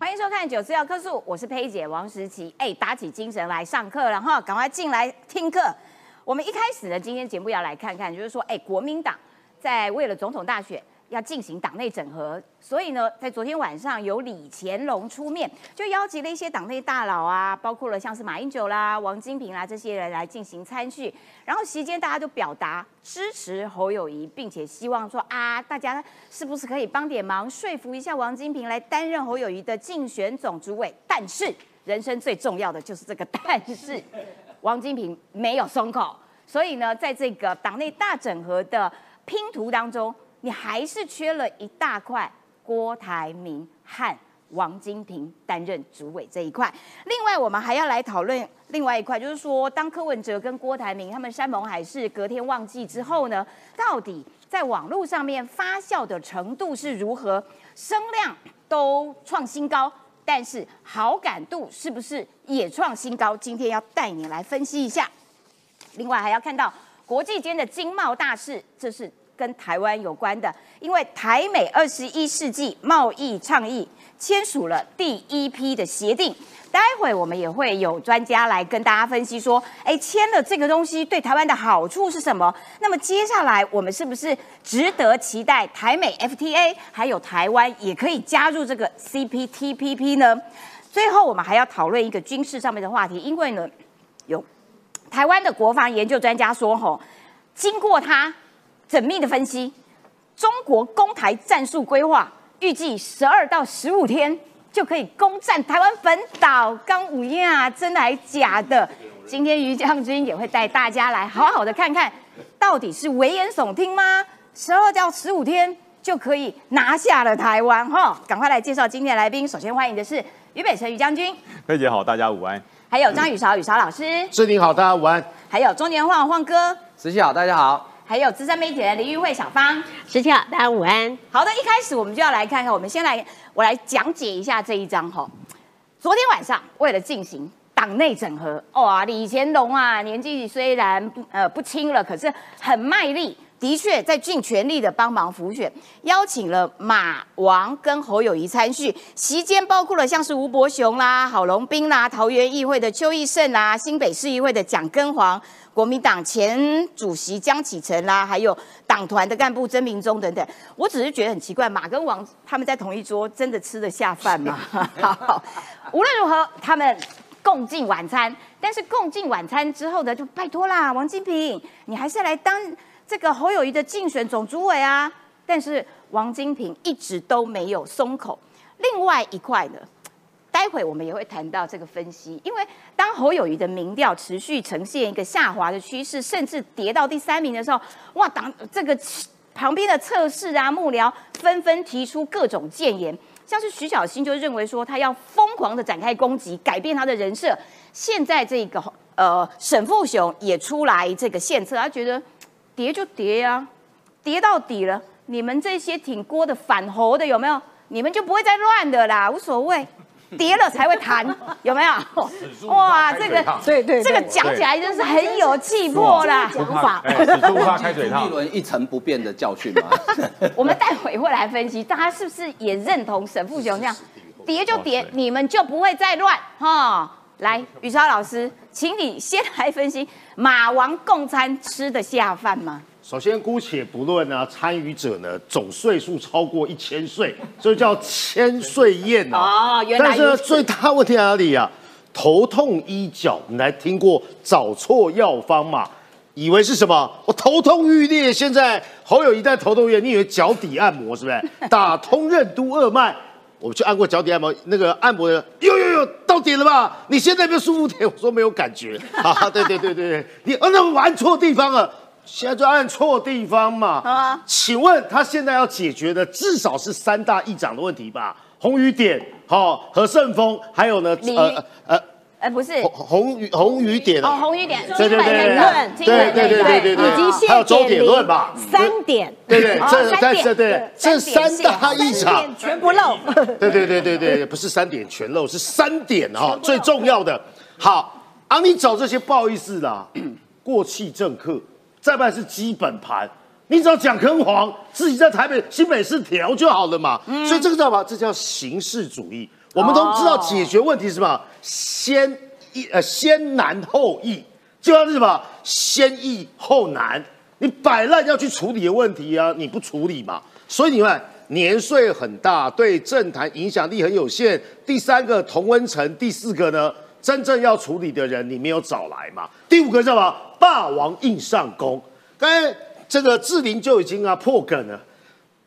欢迎收看《九四要客诉》，我是佩姐王时琪。哎，打起精神来上课了哈，赶快进来听课。我们一开始呢，今天节目要来看看，就是说，哎，国民党在为了总统大选。要进行党内整合，所以呢，在昨天晚上由李乾隆出面，就邀集了一些党内大佬啊，包括了像是马英九啦、王金平啦这些人来进行参叙。然后席间大家都表达支持侯友谊，并且希望说啊，大家是不是可以帮点忙，说服一下王金平来担任侯友谊的竞选总主委？但是人生最重要的就是这个但是，王金平没有松口，所以呢，在这个党内大整合的拼图当中。你还是缺了一大块郭台铭和王金平担任主委这一块。另外，我们还要来讨论另外一块，就是说，当柯文哲跟郭台铭他们山盟海誓隔天忘记之后呢，到底在网络上面发酵的程度是如何？声量都创新高，但是好感度是不是也创新高？今天要带你来分析一下。另外，还要看到国际间的经贸大事，这是。跟台湾有关的，因为台美二十一世纪贸易倡议签署了第一批的协定，待会我们也会有专家来跟大家分析说，哎，签了这个东西对台湾的好处是什么？那么接下来我们是不是值得期待台美 FTA，还有台湾也可以加入这个 CPTPP 呢？最后我们还要讨论一个军事上面的话题，因为呢，有台湾的国防研究专家说，吼，经过他。缜密的分析，中国攻台战术规划预计十二到十五天就可以攻占台湾本岛。刚五亚真的还假的？今天于将军也会带大家来好好的看看，到底是危言耸听吗？十二到十五天就可以拿下了台湾？哈，赶快来介绍今天的来宾。首先欢迎的是于北辰于将军，佩姐好，大家午安。还有张雨韶雨韶老师，志玲好，大家午安。还有中年晃晃哥，十七好，大家好。还有资深媒体人林玉慧小芳，十七号，大家午安。好的，一开始我们就要来看看，我们先来，我来讲解一下这一张哈。昨天晚上为了进行党内整合，哇，李乾隆啊，年纪虽然不呃不轻了，可是很卖力。的确，在尽全力的帮忙辅选，邀请了马王跟侯友谊参叙，席间包括了像是吴伯雄啦、郝龙斌啦、桃园议会的邱义胜啦、新北市议会的蒋根煌、国民党前主席江启臣啦，还有党团的干部曾明忠等等。我只是觉得很奇怪，马跟王他们在同一桌，真的吃得下饭吗？好，无论如何，他们共进晚餐，但是共进晚餐之后呢，就拜托啦，王金平，你还是来当。这个侯友谊的竞选总主委啊，但是王金平一直都没有松口。另外一块呢，待会我们也会谈到这个分析，因为当侯友谊的民调持续呈现一个下滑的趋势，甚至跌到第三名的时候，哇，党这个旁边的测试啊幕僚纷纷提出各种谏言，像是徐小新就认为说他要疯狂的展开攻击，改变他的人设。现在这个呃沈富雄也出来这个献策，他觉得。跌就跌呀，跌到底了。你们这些挺锅的反猴的有没有？你们就不会再乱的啦，无所谓。跌了才会弹，有没有？哇，这个对对，这个讲起来真是很有气魄啦。讲法，不怕开水烫。一轮一成不变的教训吗？我们待会会来分析，大家是不是也认同沈富雄这样？跌就跌，你们就不会再乱哈。来，雨超老师，请你先来分析马王共餐吃得下饭吗？首先，姑且不论呢，参与者呢总岁数超过一千岁，所以叫千岁宴啊。哦，原来但是最大问题在哪里啊？头痛医脚，你来听过找错药方嘛？以为是什么？我头痛欲裂，现在好友一旦头痛医你以为脚底按摩是不是？打通任督二脉。我们去按过脚底按摩，那个按摩的，呦呦呦，到点了吧？你现在有没有舒服点？我说没有感觉。啊，对对对对对，你按那按错地方了，现在就按错地方嘛。啊，请问他现在要解决的至少是三大议长的问题吧？红雨点，好，和盛峰，还有呢，呃呃。哎，不是红雨红雨点啊，红雨点金粉评论，对对对对对对，以及还有周点论吧，三点，对对，这三点对这三大一场全不漏，对对对对对，不是三点全漏，是三点哈，最重要的。好啊，你找这些不好意思啦，过气政客，再然是基本盘，你只要讲坑黄，自己在台北新北市调就好了嘛，所以这个叫什么？这叫形式主义。我们都知道解决问题是什么？先易呃先难后易，就像是什么先易后难。你摆烂要去处理的问题啊，你不处理嘛？所以你看年岁很大，对政坛影响力很有限。第三个同温层，第四个呢，真正要处理的人你没有找来嘛？第五个叫什么？霸王硬上弓。刚才这个志玲就已经啊破梗了。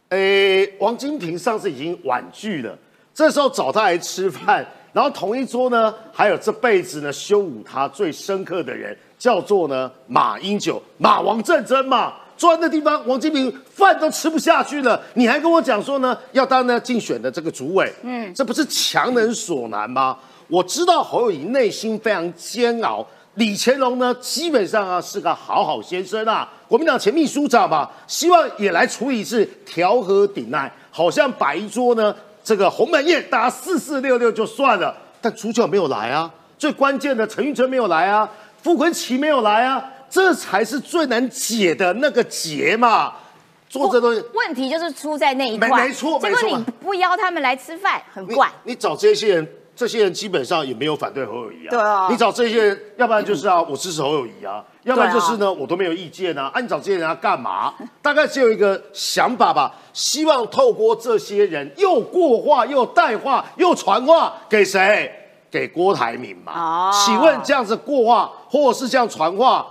诶，王金平上次已经婉拒了，这时候找他来吃饭，然后同一桌呢，还有这辈子呢羞辱他最深刻的人，叫做呢马英九，马王战争嘛。坐在那地方，王金平饭都吃不下去了，你还跟我讲说呢，要当呢竞选的这个主委，嗯，这不是强人所难吗？我知道侯友谊内心非常煎熬。李乾隆呢，基本上啊是个好好先生啊，国民党前秘书长嘛，希望也来处理一次调和顶难，好像摆一桌呢这个鸿门宴，大家四四六六就算了，但主角没有来啊，最关键的陈玉珍没有来啊，傅昆奇没有来啊，这才是最难解的那个结嘛，做这东西。问题就是出在那一块，没没错结果你不邀他们来吃饭，很你怪。你找这些人，这些人基本上也没有反对侯友谊啊。对啊你找这些人，要不然就是啊，我支持侯友谊啊，要不然就是呢，我都没有意见啊。啊，你找这些人要干嘛？大概只有一个想法吧，希望透过这些人又过话又带话又传话给谁？给郭台铭嘛。哦请问这样子过话或者是这样传话，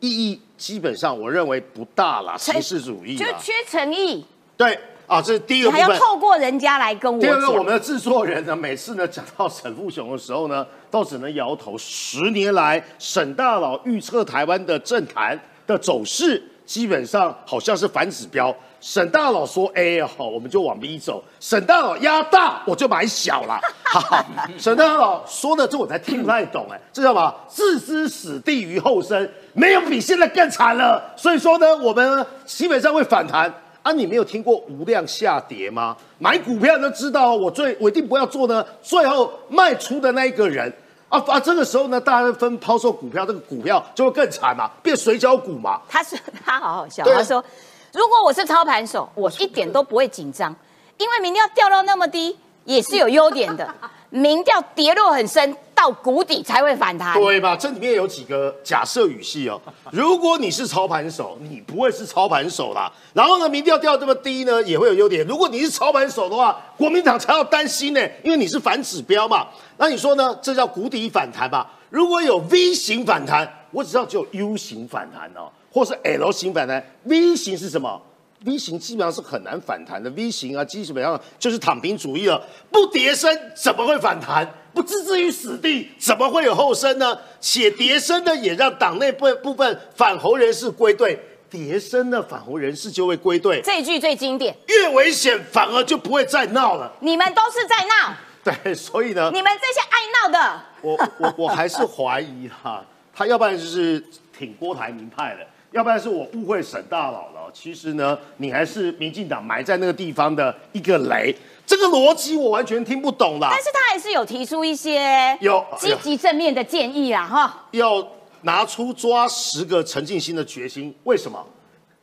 意义基本上我认为不大啦，形式主义啦。就缺诚意，对啊，这是第一你个部分。还要透过人家来跟我第二个，我们的制作人呢，每次呢讲到沈富雄的时候呢，都只能摇头。十年来，沈大佬预测台湾的政坛的走势，基本上好像是反指标。沈大佬说 A 好，我们就往 B 走；沈大佬压大，我就买小了。好，沈大佬说的这我才听不太懂哎，这叫什么？置之死地于后生，没有比现在更惨了。所以说呢，我们呢基本上会反弹。啊，你没有听过无量下跌吗？买股票都知道，我最我一定不要做呢，最后卖出的那一个人啊啊！这个时候呢，大家分抛售股票，这个股票就会更惨嘛，变水饺股嘛。他说他好好笑，啊他说如果我是操盘手，我一点都不会紧张，因为明天要掉到那么低也是有优点的，民调跌落很深到谷底才会反弹。对吧？这里面有几个假设语系哦。如果你是操盘手，你不会是操盘手啦。然后呢，民调掉这么低呢，也会有优点。如果你是操盘手的话，国民党才要担心呢，因为你是反指标嘛。那你说呢？这叫谷底反弹吧？如果有 V 型反弹，我只知道只有 U 型反弹哦，或是 L 型反弹。V 型是什么？V 型基本上是很难反弹的，V 型啊，基本上就是躺平主义了。不跌升怎么会反弹？不置之于死地，怎么会有后升呢？且跌升呢，也让党内部部分反侯人士归队，叠升呢，反红人士就会归队，这一句最经典，越危险反而就不会再闹了。你们都是在闹，对，所以呢，你们这些爱闹的，我我我还是怀疑哈，他要不然就是挺郭台铭派的，要不然是我误会沈大佬了。其实呢，你还是民进党埋在那个地方的一个雷，这个逻辑我完全听不懂啦但。是他还是有提出一些有积极正面的建议啊，哈。要拿出抓十个陈进兴的决心，为什么？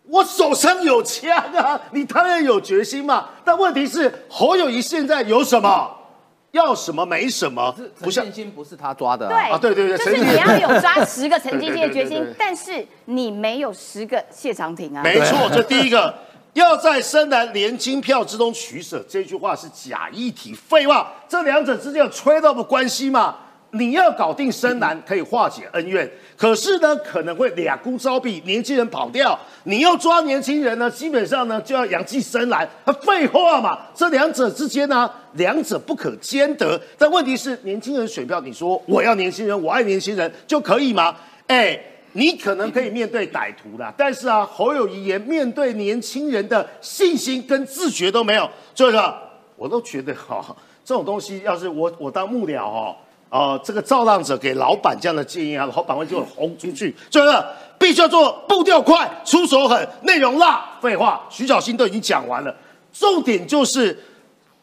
我手上有枪啊，你当然有决心嘛。但问题是，侯友谊现在有什么？要什么没什么，不是陈信心不是他抓的、对对对对就是你要有抓十个陈金金的 决心但是你没有十个谢长廷啊。没错，这第一个。要在深蓝连金票之中取舍，这句话是假议题，废话，这两者之间有 trade off 关系吗？你要搞定深蓝可以化解恩怨，可是呢，可能会俩孤招毙，年轻人跑掉。你要抓年轻人呢，基本上呢就要养济深蓝，废话嘛，这两者之间呢，两者不可兼得。但问题是，年轻人选票，你说我要年轻人，我爱年轻人就可以吗？哎。你可能可以面对歹徒啦，但是啊，侯友谊连面对年轻人的信心跟自觉都没有，所以说，我都觉得哈、这种东西要是我我当幕僚哦，哦，这个造浪者给老板这样的建议啊，老板会就轰出去，所以呢必须要做步调快、出手狠、内容辣。废话，徐小新都已经讲完了，重点就是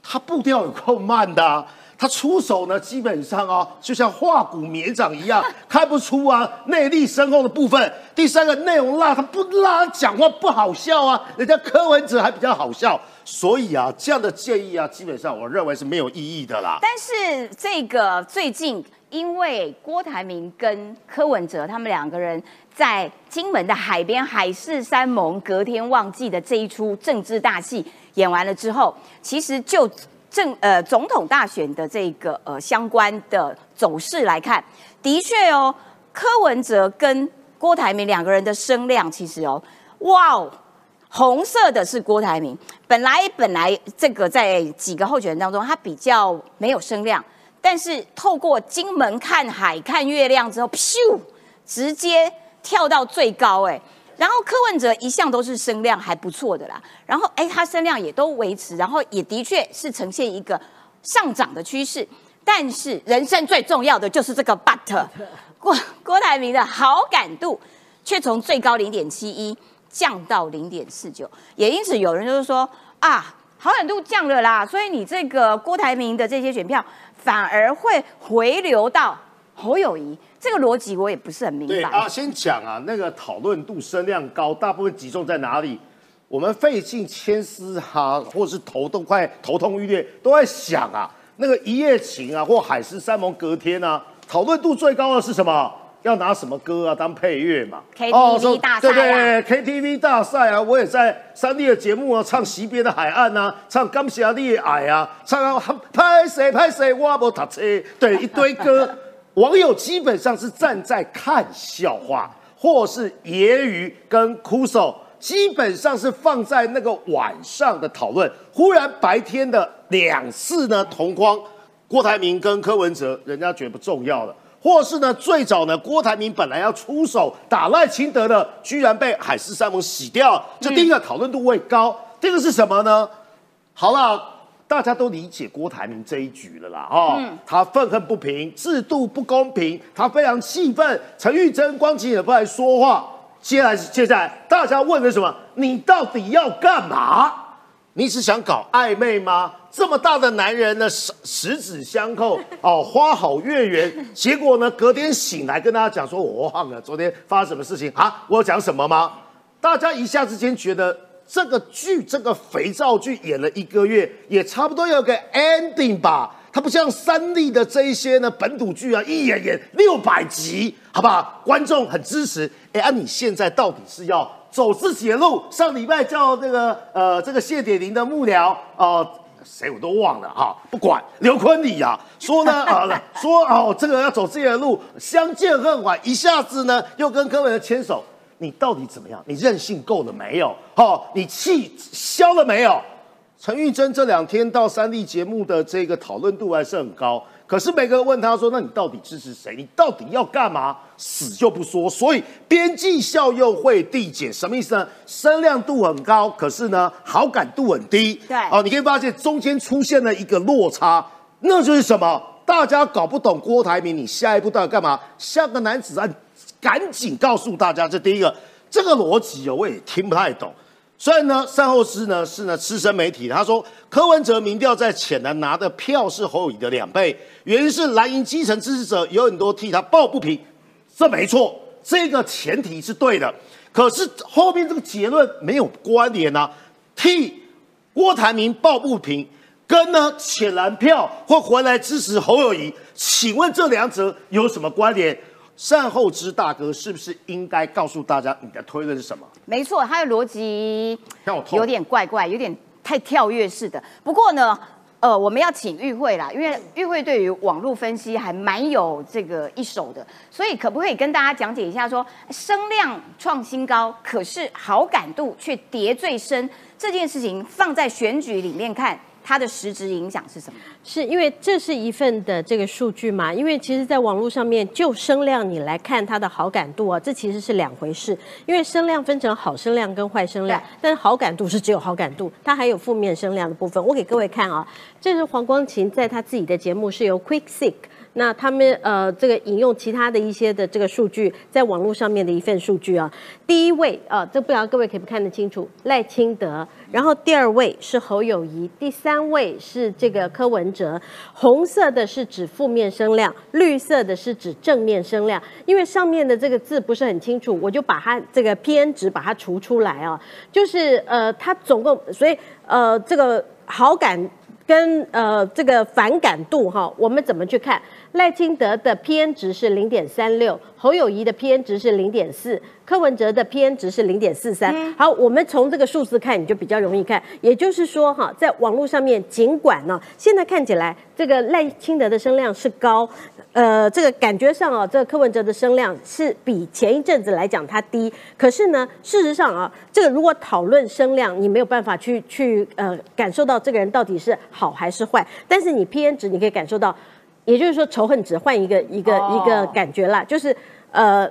他步调有够慢的、啊。他出手呢，基本上啊，就像化骨绵掌一样，看不出啊内力深厚的部分。第三个内容辣，他不辣，讲话不好笑啊，人家柯文哲还比较好笑，所以啊，这样的建议啊，基本上我认为是没有意义的啦。但是这个最近，因为郭台铭跟柯文哲他们两个人在金门的海边海誓山盟，隔天忘记的这一出政治大戏演完了之后，其实就政呃总统大选的这个呃相关的走势来看，的确哦，柯文哲跟郭台铭两个人的声量其实哦，哇哦。红色的是郭台铭，本来本来这个在几个候选人当中，他比较没有声量，但是透过金门看海看月亮之后，咻，直接跳到最高哎。然后柯文哲一向都是声量还不错的啦，然后哎他声量也都维持，然后也的确是呈现一个上涨的趋势。但是人生最重要的就是这个 but，郭郭台铭的好感度却从最高零点七一。降到零点四九，也因此有人就是说啊，好感度降了啦，所以你这个郭台铭的这些选票反而会回流到侯友谊，这个逻辑我也不是很明白。啊，先讲啊，那个讨论度声量高，大部分集中在哪里？我们费尽千丝哈，或者是头都快头痛欲裂，都在想啊，那个一夜情啊，或海誓山盟隔天啊，讨论度最高的是什么？要拿什么歌啊当配乐嘛？KTV 大赛啊！对对，KTV 大赛啊！我也在三立的节目啊，唱《西边的海岸》啊，唱《刚下的爱》啊，唱啊拍谁拍谁我不搭车，对一堆歌，网友基本上是站在看笑话，或是揶揄跟哭手，基本上是放在那个晚上的讨论。忽然白天的两次呢同框，郭台铭跟柯文哲，人家觉得不重要了。或是呢，最早呢，郭台铭本来要出手打赖清德的，居然被海誓山盟洗掉。这第一个讨论度会高。第二个是什么呢？好了，大家都理解郭台铭这一局了啦，哈，他愤恨不平，制度不公平，他非常气愤。陈玉珍、光景也不来说话。接下来，接下来大家问的什么？你到底要干嘛？你是想搞暧昧吗？这么大的男人呢，十十指相扣哦，花好月圆。结果呢，隔天醒来跟大家讲说，我忘了昨天发生什么事情啊？我有讲什么吗？大家一下之间觉得这个剧，这个肥皂剧演了一个月，也差不多有个 ending 吧。它不像三立的这一些呢本土剧啊，一演演六百集，好不好？观众很支持。哎，啊，你现在到底是要走自己的路？上礼拜叫这个呃这个谢点玲的幕僚哦。谁我都忘了哈，不管刘坤礼呀，说呢啊，说哦，这个要走自己的路，相见恨晚，一下子呢又跟柯文哲牵手，你到底怎么样？你任性够了没有？哈，你气消了没有？陈玉珍这两天到三立节目的这个讨论度还是很高。可是每个人问他说：“那你到底支持谁？你到底要干嘛？”死就不说，所以边际效用会递减，什么意思呢？声量度很高，可是呢好感度很低。对，哦，你可以发现中间出现了一个落差，那就是什么？大家搞不懂郭台铭，你下一步到底干嘛？像个男子汉，赶紧告诉大家，这第一个，这个逻辑哦，我也听不太懂。所以呢，善后师呢是呢资深媒体，他说柯文哲民调在浅南拿的票是侯友谊的两倍，原因是蓝营基层支持者有很多替他抱不平，这没错，这个前提是对的。可是后面这个结论没有关联啊，替郭台铭抱不平，跟呢浅蓝票会回来支持侯友谊，请问这两者有什么关联？善后之大哥是不是应该告诉大家你的推论是什么？没错，他的逻辑有点怪怪，有点太跳跃式的。不过呢，呃，我们要请玉慧啦，因为玉慧对于网络分析还蛮有这个一手的，所以可不可以跟大家讲解一下，说声量创新高，可是好感度却跌最深这件事情，放在选举里面看。它的实质影响是什么？是因为这是一份的这个数据嘛？因为其实，在网络上面，就声量你来看它的好感度啊，这其实是两回事。因为声量分成好声量跟坏声量，但是好感度是只有好感度，它还有负面声量的部分。我给各位看啊，这是黄光琴在他自己的节目是由 Quick Sick。那他们呃这个引用其他的一些的这个数据，在网络上面的一份数据啊，第一位啊，这不知道各位可不看得清楚，赖清德，然后第二位是侯友谊，第三位是这个柯文哲，红色的是指负面声量，绿色的是指正面声量，因为上面的这个字不是很清楚，我就把它这个 PN 值把它除出来啊，就是呃它总共所以呃这个好感。跟呃这个反感度哈，我们怎么去看？赖清德的 PN 值是零点三六，侯友谊的 PN 值是零点四，柯文哲的 PN 值是零点四三。好，我们从这个数字看，你就比较容易看。也就是说哈，在网络上面，尽管呢，现在看起来这个赖清德的声量是高。呃，这个感觉上啊，这个柯文哲的声量是比前一阵子来讲它低，可是呢，事实上啊，这个如果讨论声量，你没有办法去去呃感受到这个人到底是好还是坏，但是你 PN 值你可以感受到，也就是说仇恨值换一个一个一个感觉啦，就是呃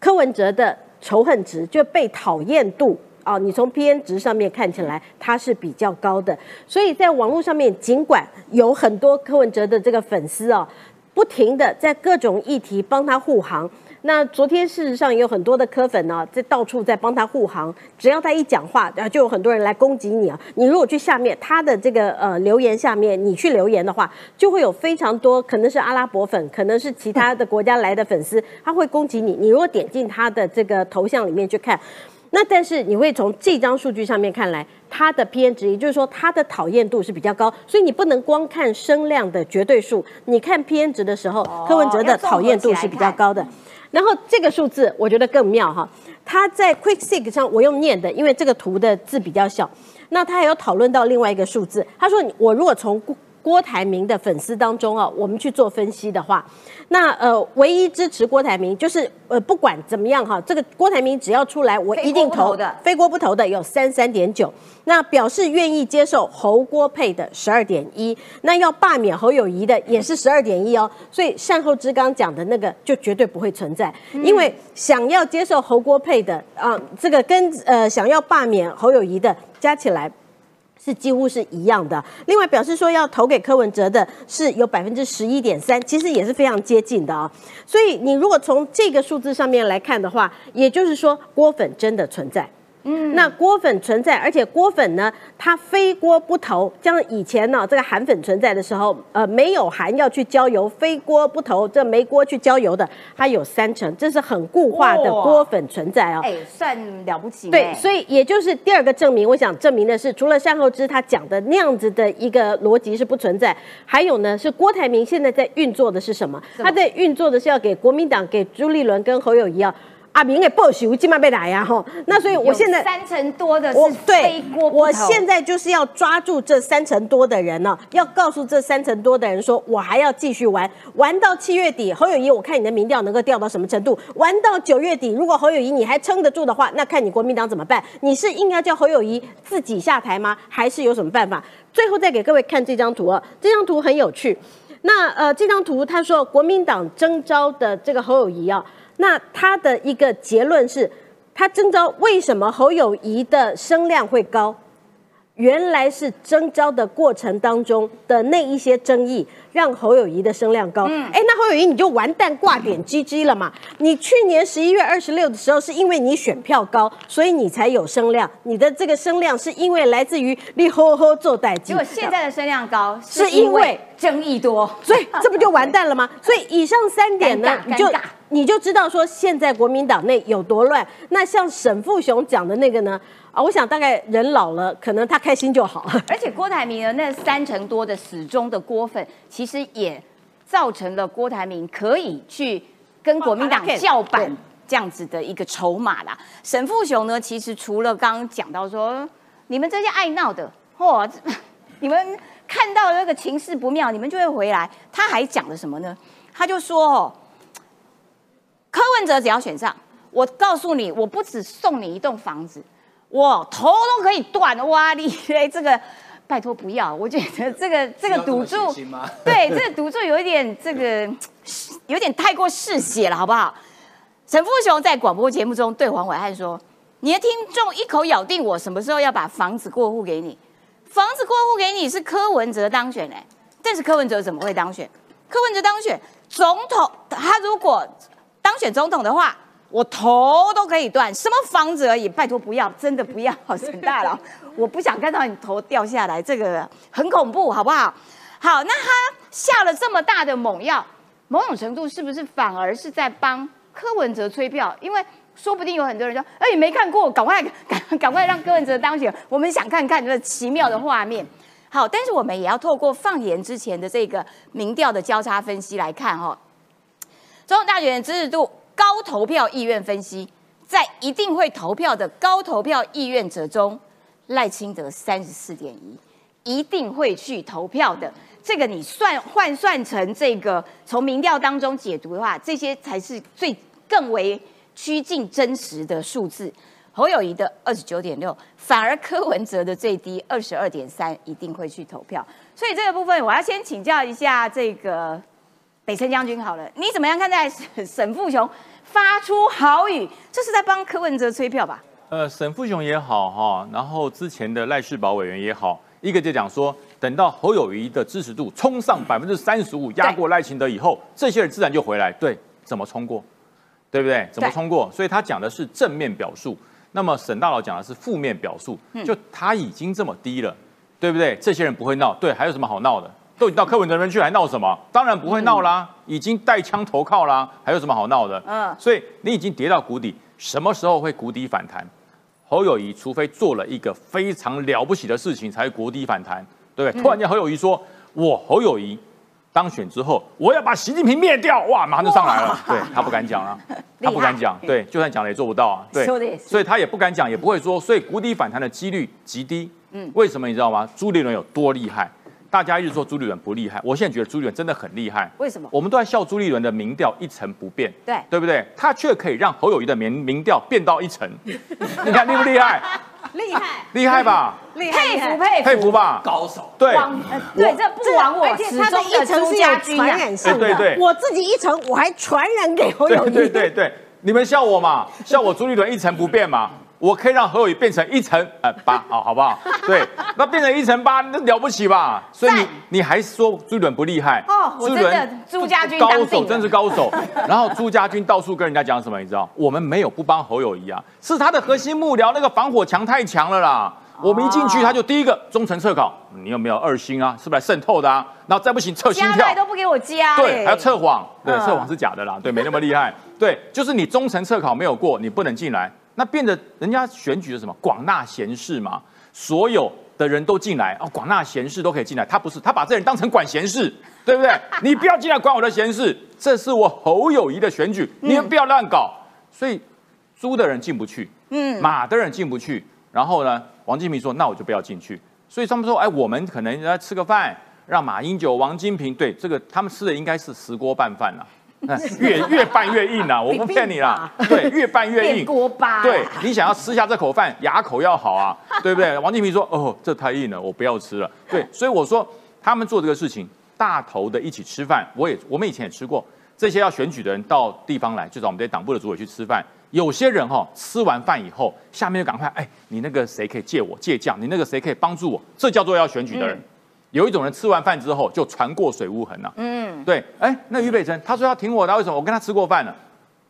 柯文哲的仇恨值就被讨厌度啊，你从 PN 值上面看起来它是比较高的，所以在网络上面尽管有很多柯文哲的这个粉丝啊。不停的在各种议题帮他护航。那昨天事实上也有很多的科粉呢，在到处在帮他护航。只要他一讲话，然后就有很多人来攻击你啊。你如果去下面他的这个呃留言下面，你去留言的话，就会有非常多可能是阿拉伯粉，可能是其他的国家来的粉丝，他会攻击你。你如果点进他的这个头像里面去看。那但是你会从这张数据上面看来，它的 PN 值，也就是说它的讨厌度是比较高，所以你不能光看声量的绝对数，你看 PN 值的时候，柯文哲的讨厌度是比较高的。然后这个数字我觉得更妙哈，他在 QuickSig 上我用念的，因为这个图的字比较小。那他还有讨论到另外一个数字，他说我如果从郭台铭的粉丝当中啊，我们去做分析的话，那呃，唯一支持郭台铭就是呃，不管怎么样哈，这个郭台铭只要出来，我一定投的，非郭不投的有三三点九，那表示愿意接受侯郭配的十二点一，那要罢免侯友谊的也是十二点一哦，所以善后之刚讲的那个就绝对不会存在，因为想要接受侯郭配的啊，这个跟呃想要罢免侯友谊的加起来。是几乎是一样的。另外表示说要投给柯文哲的是有百分之十一点三，其实也是非常接近的啊。所以你如果从这个数字上面来看的话，也就是说郭粉真的存在。嗯，那锅粉存在，而且锅粉呢，它非锅不投。像以前呢，这个韩粉存在的时候，呃，没有韩要去浇油，非锅不投，这没锅去浇油的，它有三成，这是很固化的锅粉存在啊。哎，算了不起。对，所以也就是第二个证明，我想证明的是，除了善后之他讲的那样子的一个逻辑是不存在，还有呢，是郭台铭现在在运作的是什么？他在运作的是要给国民党、给朱立伦跟侯友谊啊。阿明给报仇，今晚被打呀！哈，那所以我现在三成多的是非锅我现在就是要抓住这三成多的人呢，要告诉这三成多的人说，我还要继续玩，玩到七月底。侯友谊，我看你的民调能够掉到什么程度？玩到九月底，如果侯友谊你还撑得住的话，那看你国民党怎么办？你是硬要叫侯友谊自己下台吗？还是有什么办法？最后再给各位看这张图啊，这张图很有趣。那呃，这张图他说国民党征召的这个侯友谊啊。那他的一个结论是，他征召为什么侯友谊的声量会高？原来是征召的过程当中的那一些争议，让侯友谊的声量高。哎，那侯友谊你就完蛋挂点 GG 了嘛？你去年十一月二十六的时候，是因为你选票高，所以你才有声量。你的这个声量是因为来自于你吼吼做代机。结果现在的声量高，是因为争议多，所以这不就完蛋了吗？所以以上三点呢，你就你就知道说现在国民党内有多乱。那像沈富雄讲的那个呢？啊，我想大概人老了，可能他开心就好。而且郭台铭的那三成多的始终的郭粉，其实也造成了郭台铭可以去跟国民党叫板这样子的一个筹码啦。沈富雄呢，其实除了刚刚讲到说，你们这些爱闹的，嚯，你们看到那个情势不妙，你们就会回来。他还讲了什么呢？他就说哦，柯文哲只要选上，我告诉你，我不止送你一栋房子。我头都可以断哇！你这个拜托不要，我觉得这个这个赌注，对，这个赌注有一点这个有点太过嗜血了，好不好？陈富雄在广播节目中对黄伟汉说：“你的听众一口咬定我什么时候要把房子过户给你？房子过户给你是柯文哲当选哎，但是柯文哲怎么会当选？柯文哲当选总统他如果当选总统的话，我头都可以断，什么房子而已，拜托不要，真的不要，沈大佬，我不想看到你头掉下来，这个很恐怖，好不好？好，那他下了这么大的猛药，某种程度是不是反而是在帮柯文哲催票？因为说不定有很多人说，哎，没看过，赶快赶 赶快让柯文哲当选，我们想看看这个奇妙的画面。好，但是我们也要透过放言之前的这个民调的交叉分析来看哈，总统大选支持度高投票意愿分析，在一定会投票的高投票意愿者中，赖清德三十四点一，一定会去投票的。这个你算换算成这个从民调当中解读的话，这些才是最更为趋近真实的数字。侯友谊的二十九点六，反而柯文哲的最低二十二点三，一定会去投票。所以这个部分，我要先请教一下这个北辰将军好了，你怎么样看待沈富雄发出豪语？这是在帮柯文哲催票吧？呃，沈富雄也好哈，然后之前的赖世宝委员也好，一个就讲说，等到侯友谊的支持度冲上百分之三十五，压过赖清德以后，这些人自然就回来。对，怎么冲过？对不对？怎么冲过？所以他讲的是正面表述。那么沈大佬讲的是负面表述，就他已经这么低了，对不对？这些人不会闹，对，还有什么好闹的？都已经到柯文哲那边去，还闹什么？当然不会闹啦，已经带枪投靠啦，还有什么好闹的？嗯，所以你已经跌到谷底，什么时候会谷底反弹？侯友谊除非做了一个非常了不起的事情，才会谷底反弹，对不对？突然间侯友谊说：“我侯友谊。”当选之后，我要把习近平灭掉，哇，马上就上来了。对他不敢讲啊，他不敢讲，对，就算讲了也做不到啊，对，所以他也不敢讲，也不会说，所以谷底反弹的几率极低。嗯，为什么你知道吗？朱立伦有多厉害？大家一直说朱立伦不厉害，我现在觉得朱立伦真的很厉害。为什么？我们都在笑朱立伦的民调一成不变，对，对不对？他却可以让侯友谊的民民调变到一成，你看厉不厉害？厉害，厉害吧？佩服佩服佩服吧？高手。对，对，这不枉我始终的朱家军传染性对对，我自己一层，我还传染给侯友谊。对对对，你们笑我嘛？笑我朱立伦一成不变嘛？我可以让何伟变成一层呃八，好好不好？对，那变成一层八，那了不起吧？所以你你还说朱立伦不厉害？哦，我真的朱家军高手，真是高手。然后朱家军到处跟人家讲什么？你知道？我们没有不帮侯友谊啊，是他的核心幕僚那个防火墙太强了啦。我们一进去他就第一个忠诚测考，你有没有二星啊？是不是来渗透的啊？然后再不行测心跳，都不给我加。对，还要测谎，对，测谎是假的啦，对，没那么厉害。对，就是你忠诚测考没有过，你不能进来。那变得人家选举的什么广纳贤士嘛，所有的人都进来哦，广纳贤士都可以进来。他不是，他把这人当成管闲事，对不对？你不要进来管我的闲事，这是我侯友谊的选举，你们不要乱搞。所以猪的人进不去，嗯，马的人进不去。然后呢，王金平说，那我就不要进去。所以他们说，哎，我们可能来吃个饭，让马英九、王金平对这个他们吃的应该是石锅拌饭了。越越拌越硬啊！我不骗你啦，对，越拌越硬。锅巴。对你想要吃下这口饭，牙口要好啊，对不对？王金平说：“哦，这太硬了，我不要吃了。”对，所以我说他们做这个事情，大头的一起吃饭，我也我们以前也吃过。这些要选举的人到地方来，就找我们这些党部的主委去吃饭。有些人哈，吃完饭以后，下面就赶快哎，你那个谁可以借我借将？你那个谁可以帮助我？这叫做要选举的人。有一种人吃完饭之后就船过水无痕了。嗯，对，哎，那俞北辰他说要挺我的，为什么？我跟他吃过饭了。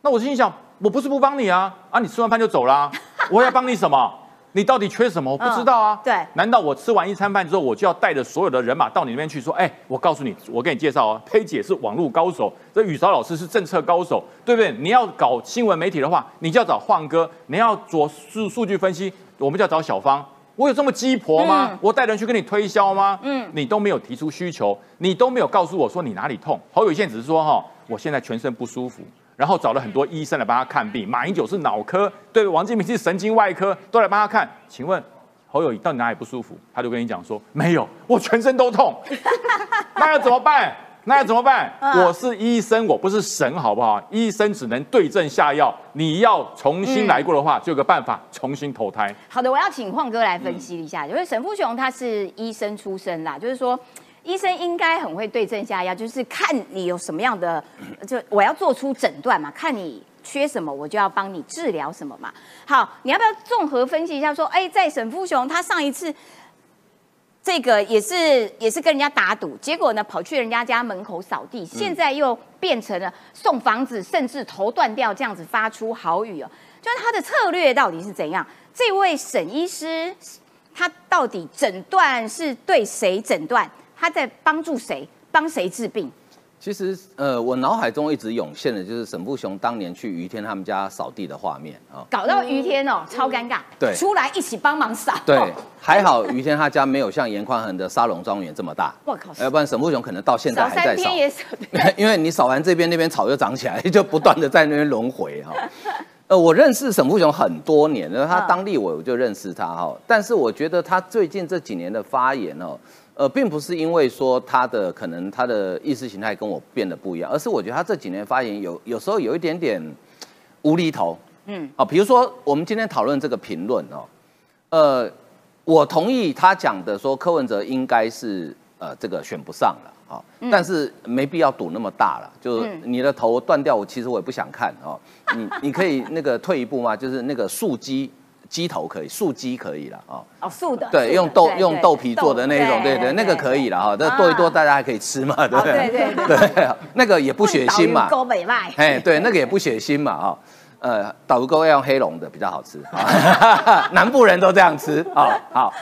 那我心想，我不是不帮你啊，啊，你吃完饭就走啦，我要帮你什么？你到底缺什么？我不知道啊。对，难道我吃完一餐饭之后，我就要带着所有的人马到你那边去说，哎，我告诉你，我给你介绍啊，佩姐是网络高手，这雨韶老师是政策高手，对不对？你要搞新闻媒体的话，你就要找晃哥；你要做数数据分析，我们就要找小芳。我有这么鸡婆吗？我带人去跟你推销吗？嗯，你都没有提出需求，你都没有告诉我说你哪里痛。侯友宪只是说哈，我现在全身不舒服，然后找了很多医生来帮他看病。马英九是脑科，对，王金平是神经外科，都来帮他看。请问侯友到底哪里不舒服？他就跟你讲说没有，我全身都痛。那要怎么办？那怎么办？我是医生，我不是神，好不好？医生只能对症下药。你要重新来过的话，就有个办法重新投胎。好的，我要请晃哥来分析一下，因为沈富雄他是医生出身啦，就是说医生应该很会对症下药，就是看你有什么样的，就我要做出诊断嘛，看你缺什么，我就要帮你治疗什么嘛。好，你要不要综合分析一下？说，哎，在沈富雄他上一次。这个也是也是跟人家打赌，结果呢跑去人家家门口扫地，现在又变成了送房子，甚至头断掉这样子发出豪语哦。就是他的策略到底是怎样？这位沈医师他到底诊断是对谁诊断？他在帮助谁？帮谁治病？其实，呃，我脑海中一直涌现的就是沈富雄当年去于天他们家扫地的画面啊。搞到于天哦，超尴尬。对出来一起帮忙扫。对，还好于天他家没有像严宽恒的沙龙庄园这么大，我靠，要不然沈富雄可能到现在扫还在扫三天。也扫。因为你扫完这边，那边草又长起来，就不断的在那边轮回哈。呃，我认识沈富雄很多年，然后他嗯当立委我就认识他哈，但是我觉得他最近这几年的发言哦，呃，并不是因为说他的可能他的意识形态跟我变得不一样，而是我觉得他这几年发言有有时候有一点点无厘头，嗯。嗯，啊，比如说我们今天讨论这个评论哦，呃，我同意他讲的说柯文哲应该是呃这个选不上了啊、但是没必要赌那么大了，就是你的头断掉，我其实我也不想看哦，你你可以那个退一步嘛？就是那个素鸡鸡头可以，素鸡可以了哦。哦，素的。素对，用豆用豆皮做的那种，对对，那个可以了哈，这剁一剁啊大家还可以吃嘛，对不哦对对？对对对，那个也不血腥嘛，高北麦。哎，对，那个也不血腥嘛，哈、呃，导游沟要用黑龙的比较好吃，南部人都这样吃，啊、好，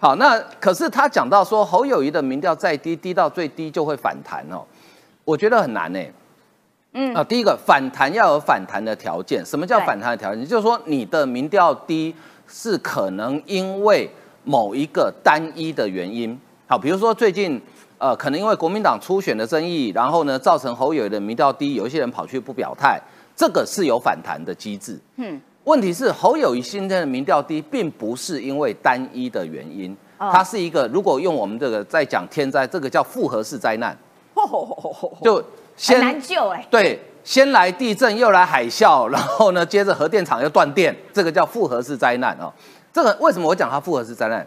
好，那可是他讲到说侯友谊的民调再低，低到最低就会反弹哦，我觉得很难呢。嗯。啊，第一个反弹要有反弹的条件，什么叫反弹的条件？就是说你的民调低是可能因为某一个单一的原因，好，比如说最近呃，可能因为国民党初选的争议，然后呢造成侯友宜的民调低，有一些人跑去不表态，这个是有反弹的机制。嗯，问题是侯友谊现在的民调低，并不是因为单一的原因，哦。它是一个如果用我们这个在讲天灾，这个叫复合式灾难，就很先难救哎。对，先来地震，又来海啸，然后呢，接着核电厂又断电，这个叫复合式灾难哦。这个为什么我讲它复合式灾难？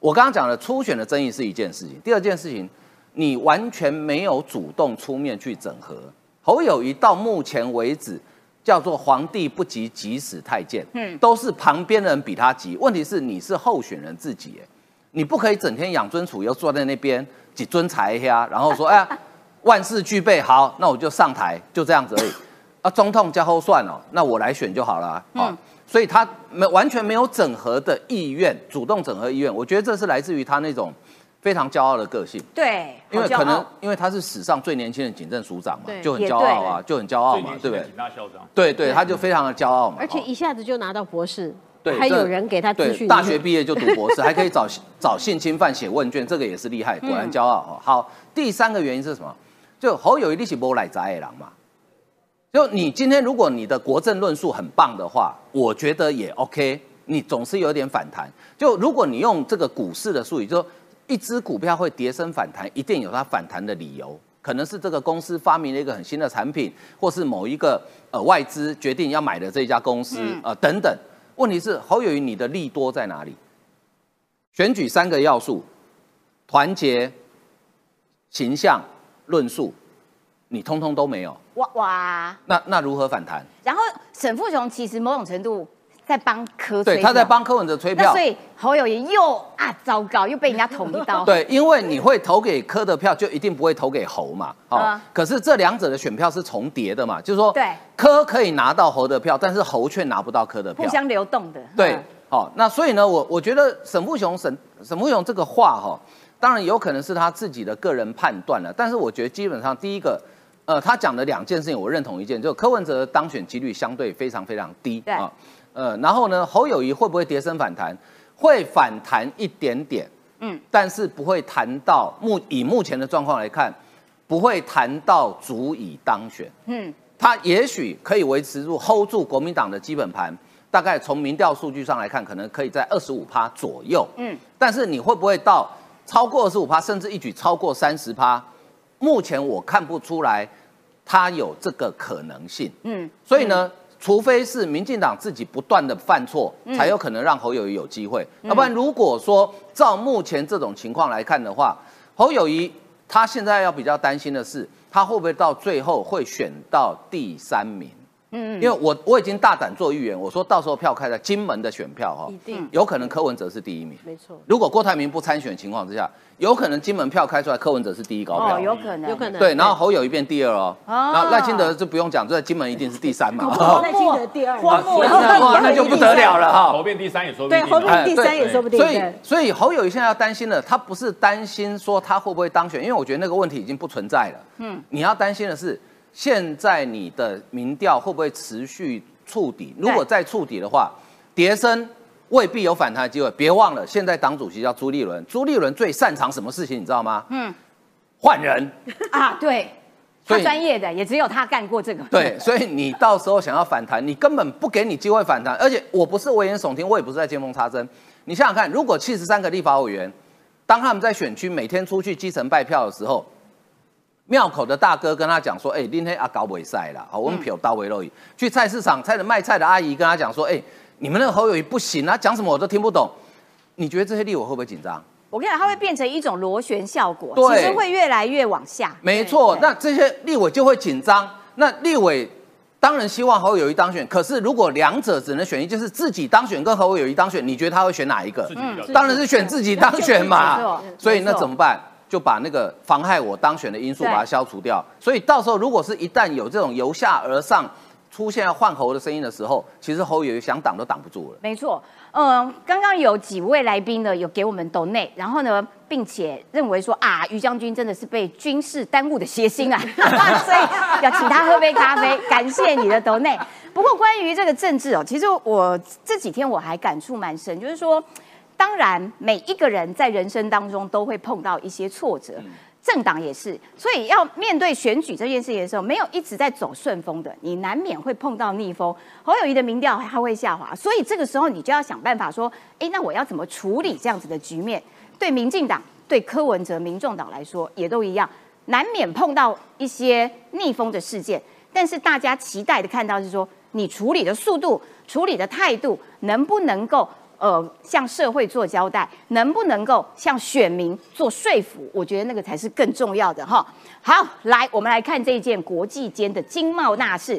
我刚刚讲了初选的争议是一件事情，第二件事情，你完全没有主动出面去整合。侯友谊到目前为止叫做皇帝不急急死太监，嗯嗯，都是旁边的人比他急。问题是你是候选人自己，哎，你不可以整天养尊处优坐在那边几尊财呀，然后说哎呀万事俱备，好，那我就上台，就这样子而已。啊，中痛加后算了，那我来选就好了啊。所以他没完全没有整合的意愿，主动整合意愿，我觉得这是来自于他那种非常骄傲的个性。对，因为可能因为他是史上最年轻的警政署长嘛，就很骄傲啊，就很骄傲嘛，对不对？警大校长。对对，他就非常的骄傲嘛。而且哦一下子就拿到博士，对，还有人给他资对讯。大学毕业就读博士，还可以找找性侵犯写问卷，这个也是厉害，果然骄傲哦。好，第三个原因是什么？就侯友谊利息波来砸的人嘛。就你今天如果你的国政论述很棒的话，我觉得也 OK，你总是有点反弹。就如果你用这个股市的术语，就说一只股票会跌升反弹，一定有它反弹的理由，可能是这个公司发明了一个很新的产品，或是某一个呃外资决定要买的这一家公司嗯呃等等。问题是侯友谊你的利多在哪里？选举三个要素：团结、形象、论述，你通通都没有。哇哇！那那如何反弹？然后沈富雄其实某种程度在帮柯对，他在票帮柯文哲吹票所。以侯友谊又啊糟糕，又被人家捅一刀。对，因为你会投给柯的票，就一定不会投给侯嘛。哦，嗯可是这两者的选票是重叠的嘛，就是说，对柯可以拿到侯的票，但是侯却拿不到柯的票互。相流动的。对嗯，好、那所以呢，我我觉得沈富雄沈沈富雄这个话哈、当然有可能是他自己的个人判断了，但是我觉得基本上第一个，呃，他讲的两件事情，我认同一件，就是柯文哲的当选几率相对非常非常低啊呃，然后呢，侯友谊会不会跌升反弹？会反弹一点点，嗯，但是不会谈到目以目前的状况来看，不会谈到足以当选。嗯，他也许可以维持住 hold 住国民党的基本盘，大概从民调数据上来看，可能可以在二十五趴左右。嗯，但是你会不会到超过二十五趴，甚至一举超过三十趴？目前我看不出来，他有这个可能性。嗯，所以呢，除非是民进党自己不断的犯错，嗯才有可能让侯友谊有机会。要不然，如果说照目前这种情况来看的话，侯友谊他现在要比较担心的是，他会不会到最后会选到第三名？嗯，因为我我已经大胆做预言，我说到时候票开在金门的选票哈一，定有可能柯文哲是第一名。没错，如果郭台铭不参选情况之下，有可能金门票开出来，柯文哲是第一高票。哦，有可能，有可能对，然后侯友谊变第二哦，哦然后赖清德就不用讲，就在金门一定是第三嘛。赖清德第二，荒漠哇，那就不得了了哈。侯变第三也说不对，定。后面第三哎也说不定。所以，所以侯友谊现在要担心的，他不是担心说他会不会当选，因为我觉得那个问题已经不存在了。嗯，你要担心的是，现在你的民调会不会持续触底？如果再触底的话，跌升未必有反弹的机会。别忘了，现在党主席叫朱立伦，朱立伦最擅长什么事情，你知道吗？嗯，换人。啊，对，他所以专业的，也只有他干过这个。对，所以你到时候想要反弹，你根本不给你机会反弹。而且我不是危言耸听，我也不是在见缝插针。你想想看，如果七十三个立法委员，当他们在选区每天出去基层拜票的时候，庙口的大哥跟他讲说：“哎、今天阿搞尾赛了，好，我们票到位了去菜市场菜的卖菜的阿姨跟他讲说：‘哎、你们那个侯友谊不行啊，讲什么我都听不懂。’你觉得这些立委会不会紧张？我跟你讲，它会变成一种螺旋效果，其实会越来越往下。没错，那这些立委就会紧张。那立委当然希望侯友谊当选，可是如果两者只能选一，就是自己当选跟侯友谊当选，你觉得他会选哪一个当然是选自己当选嘛。所以那怎么办？就把那个妨害我当选的因素把它消除掉。所以到时候如果是一旦有这种由下而上出现要换侯的声音的时候，其实侯友想挡都挡不住了。没错，嗯，刚刚有几位来宾呢，有给我们抖内，然后呢，并且认为说啊，于将军真的是被军事耽误的谐星啊，所以要请他喝杯咖啡，感谢你的抖内。不过关于这个政治哦，其实我这几天我还感触蛮深，就是说，当然每一个人在人生当中都会碰到一些挫折。政党也是，所以要面对选举这件事情的时候，没有一直在走顺风的，你难免会碰到逆风。侯友谊的民调还会下滑，所以这个时候你就要想办法说，哎，那我要怎么处理这样子的局面？对民进党、对柯文哲、民众党来说也都一样，难免碰到一些逆风的事件。但是大家期待的看到是说，你处理的速度、处理的态度，能不能够呃向社会做交代，能不能够向选民做说服？我觉得那个才是更重要的哈。好，来我们来看这一件国际间的经贸大事，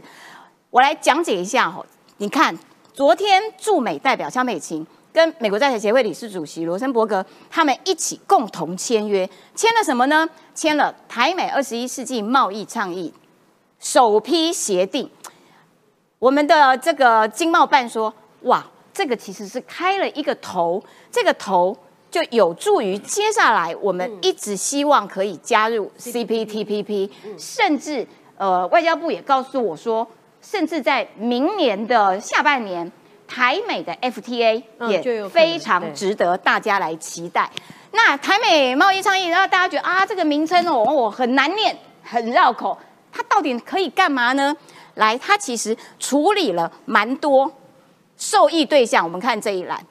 我来讲解一下哈。你看，昨天驻美代表肖美琴跟美国在台协会理事主席罗森伯格他们一起共同签约，签了什么呢？签了台美二十一世纪贸易倡议首批协定。我们的这个经贸办说，哇，这个其实是开了一个头，这个头就有助于接下来我们一直希望可以加入 CPTPP，、甚至呃外交部也告诉我说，甚至在明年的下半年，台美的 FTA 也非常值得大家来期待。那台美贸易倡议，然后大家觉得啊，这个名称哦，我很难念，很绕口，它到底可以干嘛呢？来，它其实处理了蛮多受益对象。我们看这一栏，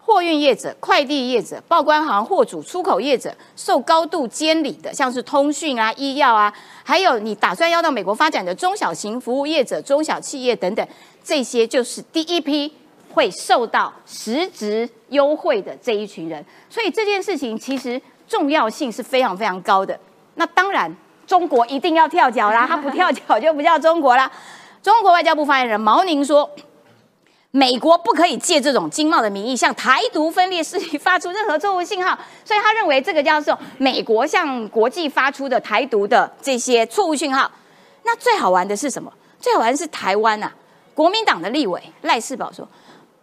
货运业者、快递业者、报关行、货主、出口业者，受高度监理的，像是通讯啊、医药啊，还有你打算要到美国发展的中小型服务业者、中小企业等等，这些就是第一批会受到实质优惠的这一群人。所以这件事情其实重要性是非常非常高的。那当然，中国一定要跳脚啦，他不跳脚就不叫中国啦。中国外交部发言人毛宁说。美国不可以借这种经贸的名义向台独分裂势力发出任何错误信号，所以他认为这个叫做美国向国际发出的台独的这些错误讯号。那最好玩的是什么？最好玩是台湾啊，国民党的立委赖世宝说，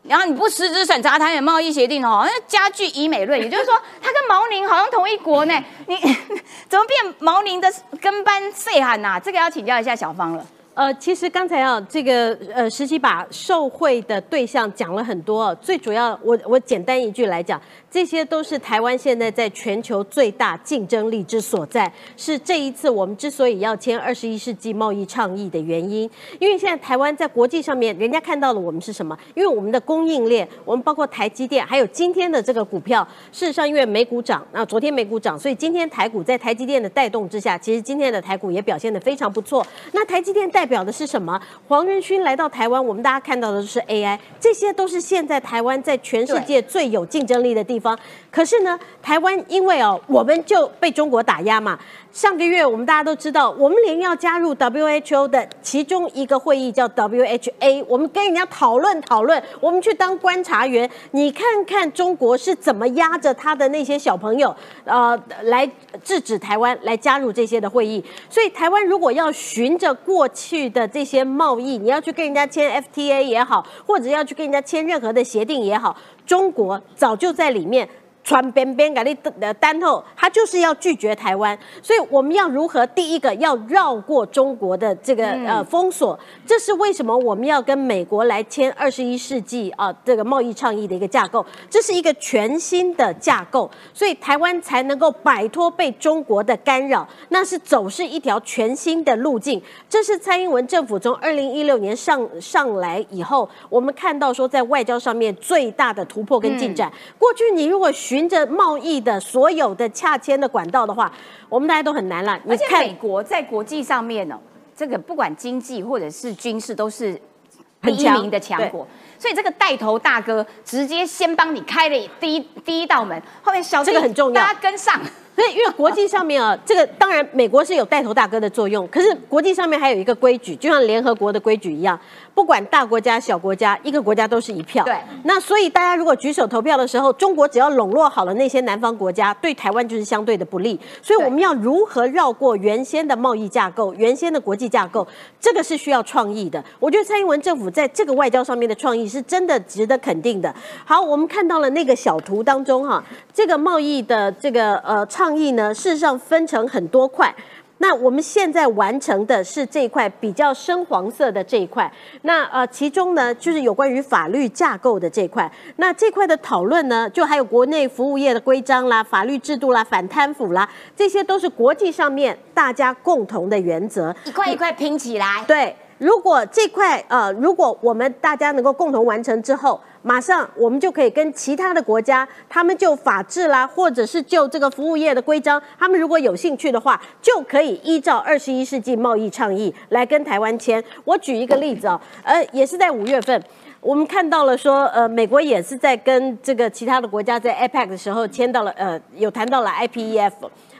然后你不实质审查台美贸易协定哦，那加剧以美论，也就是说，他跟毛宁好像同一国呢，你 怎么变毛宁的跟班岁喊呐？这个要请教一下小芳了。呃，其实刚才啊，这个呃，实际把受贿的对象讲了很多，最主要我我简单一句来讲，这些都是台湾现在在全球最大竞争力之所在，是这一次我们之所以要签二十一世纪贸易倡议的原因。因为现在台湾在国际上面，人家看到了我们是什么？因为我们的供应链，我们包括台积电，还有今天的这个股票，事实上因为美股涨，那昨天美股涨，所以今天台股在台积电的带动之下，其实今天的台股也表现得非常不错。那台积电带代表的是什么？黄仁勋来到台湾，我们大家看到的是 AI，这些都是现在台湾在全世界最有竞争力的地方。可是呢，台湾因为哦，我们就被中国打压嘛。上个月我们大家都知道，我们连要加入 WHO 的其中一个会议叫 WHA，我们跟人家讨论讨论，我们去当观察员，你看看中国是怎么压着他的那些小朋友，呃，来制止台湾来加入这些的会议。所以台湾如果要循着过去的这些贸易，你要去跟人家签 FTA 也好，或者要去跟人家签任何的协定也好，中国早就在里面。传边边给你的单后，他就是要拒绝台湾，所以我们要如何？第一个要绕过中国的这个呃封锁，这是为什么我们要跟美国来签二十一世纪啊这个贸易倡议的一个架构，这是一个全新的架构，所以台湾才能够摆脱被中国的干扰，那是走是一条全新的路径。这是蔡英文政府从二零一六年上上来以后，我们看到说在外交上面最大的突破跟进展。过去你如果循着贸易的所有的洽签的管道的话，我们大家都很难了。而且美国在国际上面呢，这个不管经济或者是军事都是第一名的强国，所以这个带头大哥直接先帮你开了第一第一道门，后面小这个很重要，大家跟上。所以，因为国际上面啊，这个当然美国是有带头大哥的作用，可是国际上面还有一个规矩，就像联合国的规矩一样，不管大国家小国家，一个国家都是一票。对。那所以大家如果举手投票的时候，中国只要笼络好了那些南方国家，对台湾就是相对的不利。所以我们要如何绕过原先的贸易架构、原先的国际架构，这个是需要创意的。我觉得蔡英文政府在这个外交上面的创意是真的值得肯定的。好，我们看到了那个小图当中哈，这个贸易的这个呃。倡议呢，事实上分成很多块。那我们现在完成的是这一块比较深黄色的这一块。那呃，其中呢，就是有关于法律架构的这块。那这块的讨论呢，就还有国内服务业的规章啦、法律制度啦、反贪腐啦，这些都是国际上面大家共同的原则，一块一块拼起来。对，如果这块呃，如果我们大家能够共同完成之后。马上我们就可以跟其他的国家，他们就法制啦，或者是就这个服务业的规章，他们如果有兴趣的话，就可以依照二十一世纪贸易倡议来跟台湾签。我举一个例子哦，呃，也是在五月份，我们看到了说，呃，美国也是在跟这个其他的国家在 APEC 的时候签到了，呃，有谈到了 IPEF。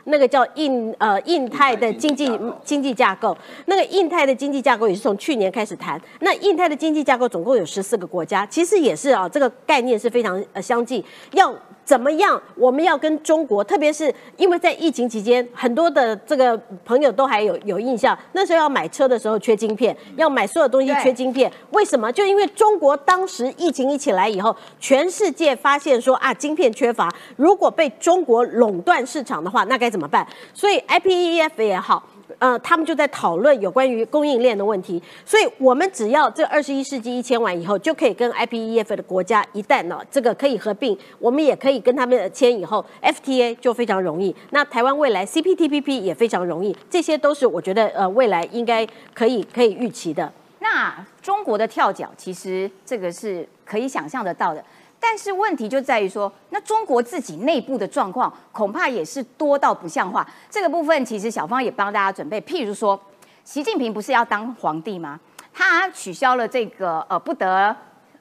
那个叫印呃印太的经济经济架构，那个印太的经济架构也是从去年开始谈。那印太的经济架构总共有十四个国家，其实也是啊，这个概念是非常呃相近，要。怎么样？我们要跟中国，特别是因为在疫情期间，很多的这个朋友都还有有印象，那时候要买车的时候缺晶片，要买所有东西缺晶片，为什么？就因为中国当时疫情一起来以后，全世界发现说啊，晶片缺乏，如果被中国垄断市场的话，那该怎么办？所以 IPEF 也好。呃，他们就在讨论有关于供应链的问题，所以我们只要这二十一世纪一签完以后，就可以跟 IPEF 的国家一旦呢这个可以合并，我们也可以跟他们签以后，FTA 就非常容易。那台湾未来 CPTPP 也非常容易，这些都是我觉得呃未来应该可以可以预期的。那中国的跳脚，其实这个是可以想象得到的。但是问题就在于说，那中国自己内部的状况恐怕也是多到不像话。这个部分其实小方也帮大家准备，譬如说，习近平不是要当皇帝吗？他取消了这个呃不得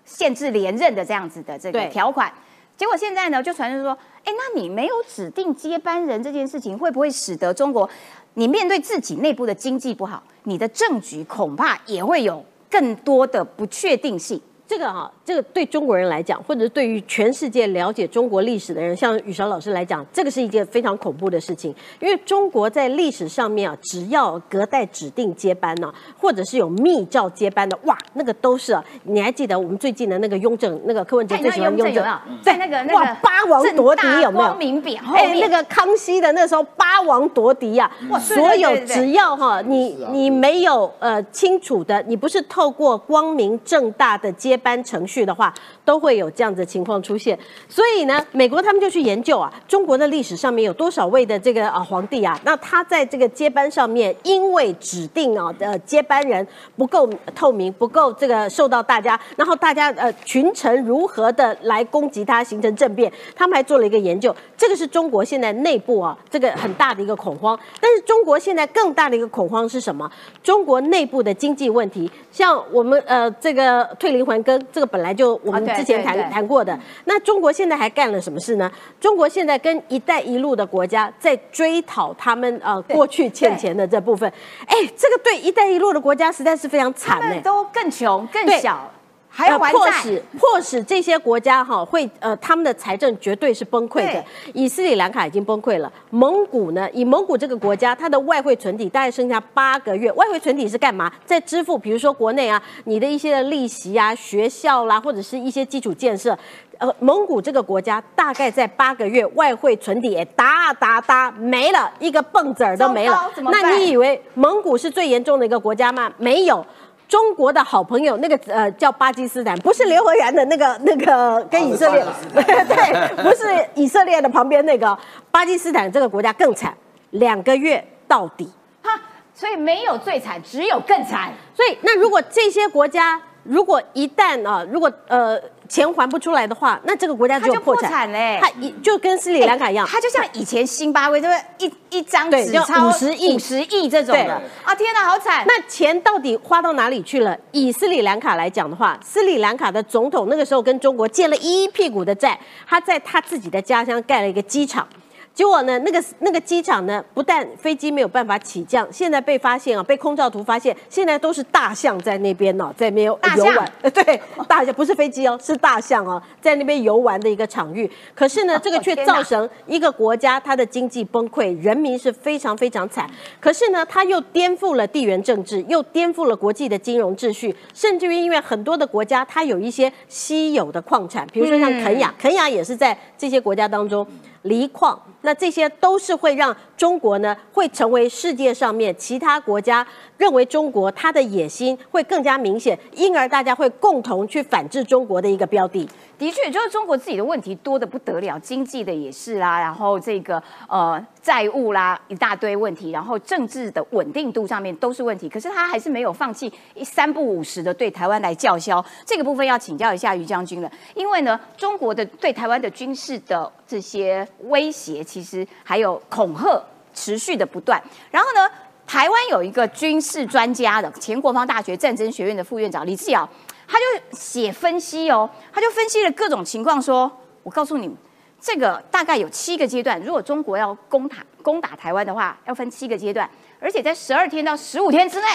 限制连任的这样子的这个条款，结果现在呢就传出说，哎，那你没有指定接班人这件事情，会不会使得中国你面对自己内部的经济不好，你的政局恐怕也会有更多的不确定性？这个哈，这个对中国人来讲，或者是对于全世界了解中国历史的人，像雨韶老师来讲，这个是一件非常恐怖的事情。因为中国在历史上面啊，只要隔代指定接班呢，或者是有密诏接班的，哇，那个都是啊。你还记得我们最近的那个雍正，那个柯文哲最喜欢雍正，在那个那个八王夺嫡有没有？明匾哎，那个康熙的那时候八王夺嫡呀，所有只要哈，你你没有呃清楚的，你不是透过光明正大的接。般程序。的话，都会有这样子的情况出现。所以呢，美国他们就去研究啊，中国的历史上面有多少位的这个啊皇帝啊，那他在这个接班上面，因为指定啊的接班人不够透明，不够这个受到大家，然后大家呃群臣如何的来攻击他，形成政变，他们还做了一个研究，这个是中国现在内部啊这个很大的一个恐慌。但是中国现在更大的一个恐慌是什么？中国内部的经济问题，像我们呃这个退林环耕，这个本来就我们之前谈谈过的。那中国现在还干了什么事呢？中国现在跟“一带一路”的国家在追讨他们呃过去欠钱的这部分。哎，这个对“一带一路”的国家实在是非常他惨呢、们都更穷更小，还要迫使。迫使这些国家哈会呃他们的财政绝对是崩溃的。以斯里兰卡已经崩溃了，蒙古呢，以蒙古这个国家，它的外汇存底大概剩下八个月。外汇存底是干嘛？在支付，比如说国内啊，你的一些的利息啊、学校啦，或者是一些基础建设。呃，蒙古这个国家大概在八个月外汇存底也哒哒哒没了，一个蹦子儿都没了那你以为蒙古是最严重的一个国家吗？没有。中国的好朋友那个呃叫巴基斯坦，不是刘和然的那个 那个跟以色列，对，不是以色列的旁边那个巴基斯坦这个国家更惨，两个月到底。哈，所以没有最惨，只有更惨。所以那如果这些国家如果一旦啊，如果呃钱还不出来的话，那这个国家它就破产产嘞它一就跟斯里兰卡一样，它就像以前辛巴威，对不对？一一张纸钞五十亿五十亿这种对的啊！天哪，好惨！那钱到底花到哪里去了？以斯里兰卡来讲的话，斯里兰卡的总统那个时候跟中国借了一屁股的债，他在他自己的家乡盖了一个机场。结果呢，那个那个机场呢，不但飞机没有办法起降，现在被发现啊，被空照图发现，现在都是大象在那边呢、在那边游玩。呃 对，大象不是飞机哦，是大象哦，在那边游玩的一个场域。可是呢，这个却造成一个国家它的经济崩溃，人民是非常非常惨。可是呢，它又颠覆了地缘政治，又颠覆了国际的金融秩序，甚至于因为很多的国家它有一些稀有的矿产，比如说像肯亚，肯亚也是在这些国家当中。锂矿，那这些都是会让中国呢，会成为世界上面其他国家认为中国它的野心会更加明显，因而大家会共同去反制中国的一个标的。的确，就是中国自己的问题多的不得了，经济的也是啦，然后这个呃债务啦一大堆问题，然后政治的稳定度上面都是问题。可是他还是没有放弃三不五时的对台湾来叫嚣，这个部分要请教一下于将军了，因为呢，中国的对台湾的军事的这些威胁，其实还有恐吓持续的不断，然后呢。台湾有一个军事专家的前国防大学战争学院的副院长李志尧，他就写分析哦，他就分析了各种情况说，我告诉你们，这个大概有七个阶段，如果中国要攻打攻打台湾的话，要分七个阶段，而且在十二天到十五天之内，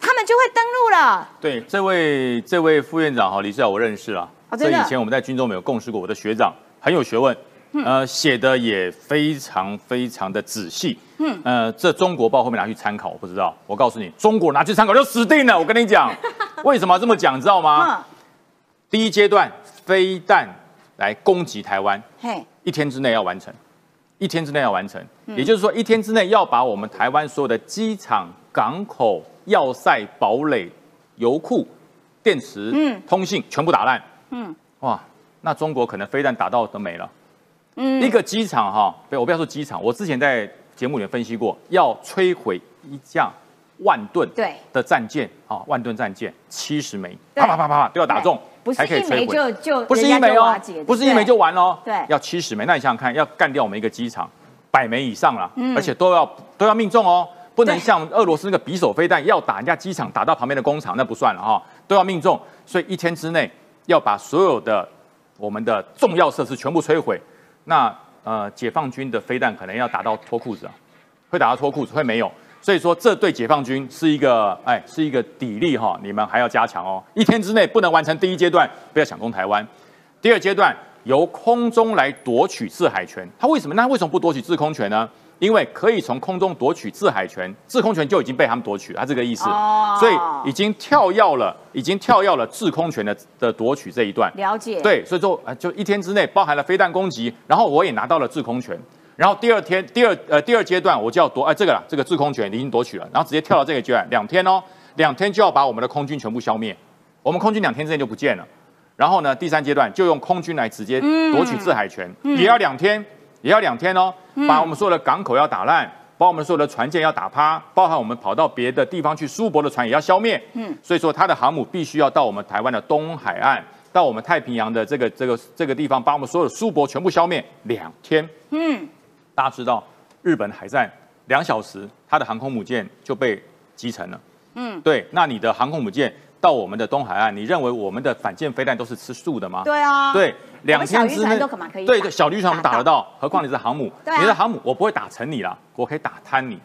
他们就会登陆了。对，这位这位副院长哈，李志尧我认识了，这哦真的以前我们在军中没有共事过，我的学长很有学问，呃，写的也非常非常的仔细，嗯，呃，这中国报会不会拿去参考？我不知道，我告诉你，中国拿去参考就死定了。我跟你讲，为什么要这么讲，你知道吗？嗯，第一阶段飞弹来攻击台湾，嘿，一天之内要完成，一天之内要完成，也就是说一天之内要把我们台湾所有的机场、港口、要塞、堡垒、油库、电池、嗯通信全部打烂。嗯哇，那中国可能飞弹打到都没了。嗯一个机场哈，不，我不要说机场，我之前在节目里面分析过，要摧毁一架万吨对的战舰啊，万吨战舰七十枚，啪啪啪啪啪都要打中，不是才可以一枚摧毁。就就不是一枚哦不是一枚就完哦，对要七十枚。那你想想看，要干掉我们一个机场，百枚以上了，嗯而且都要都要命中哦，不能像俄罗斯那个匕首飞弹，要打人家机场，打到旁边的工厂那不算了哈、都要命中。所以一天之内要把所有的我们的重要设施全部摧毁。那呃，解放军的飞弹可能要打到脱裤子啊，会打到脱裤子，会没有。所以说，这对解放军是一个，哎，是一个砥砺哈，你们还要加强哦。一天之内不能完成第一阶段，不要想攻台湾。第二阶段由空中来夺取制海权，他为什么？那为什么不夺取制空权呢？因为可以从空中夺取制海权，制空权就已经被他们夺取了，他这个意思。哦。所以已经跳跃了，已经跳跃了制空权的的夺取这一段。了解，，对，所以说啊，就一天之内包含了飞弹攻击，然后我也拿到了制空权，然后第二天第二呃第二阶段我就要夺哎这个了，这个制空权已经夺取了，然后直接跳到这个阶段，两天哦，两天就要把我们的空军全部消灭，我们空军两天之内就不见了。然后呢，第三阶段就用空军来直接嗯。夺取制海权，也要两天，也要两天哦，嗯把我们所有的港口要打烂，把我们所有的船舰要打趴，包含我们跑到别的地方去苏泊的船也要消灭。嗯，所以说它的航母必须要到我们台湾的东海岸，到我们太平洋的这个这个这个地方，把我们所有的苏泊全部消灭两天。嗯，大家知道，日本海战两小时，它的航空母舰就被击沉了。嗯，对，那你的航空母舰到我们的东海岸，你认为我们的反舰飞弹都是吃素的吗？对啊，对，两天之内对对，小渔船我们打得打到，何况你是航母，啊你的航母我不会打沉你啦，我可以打瘫你，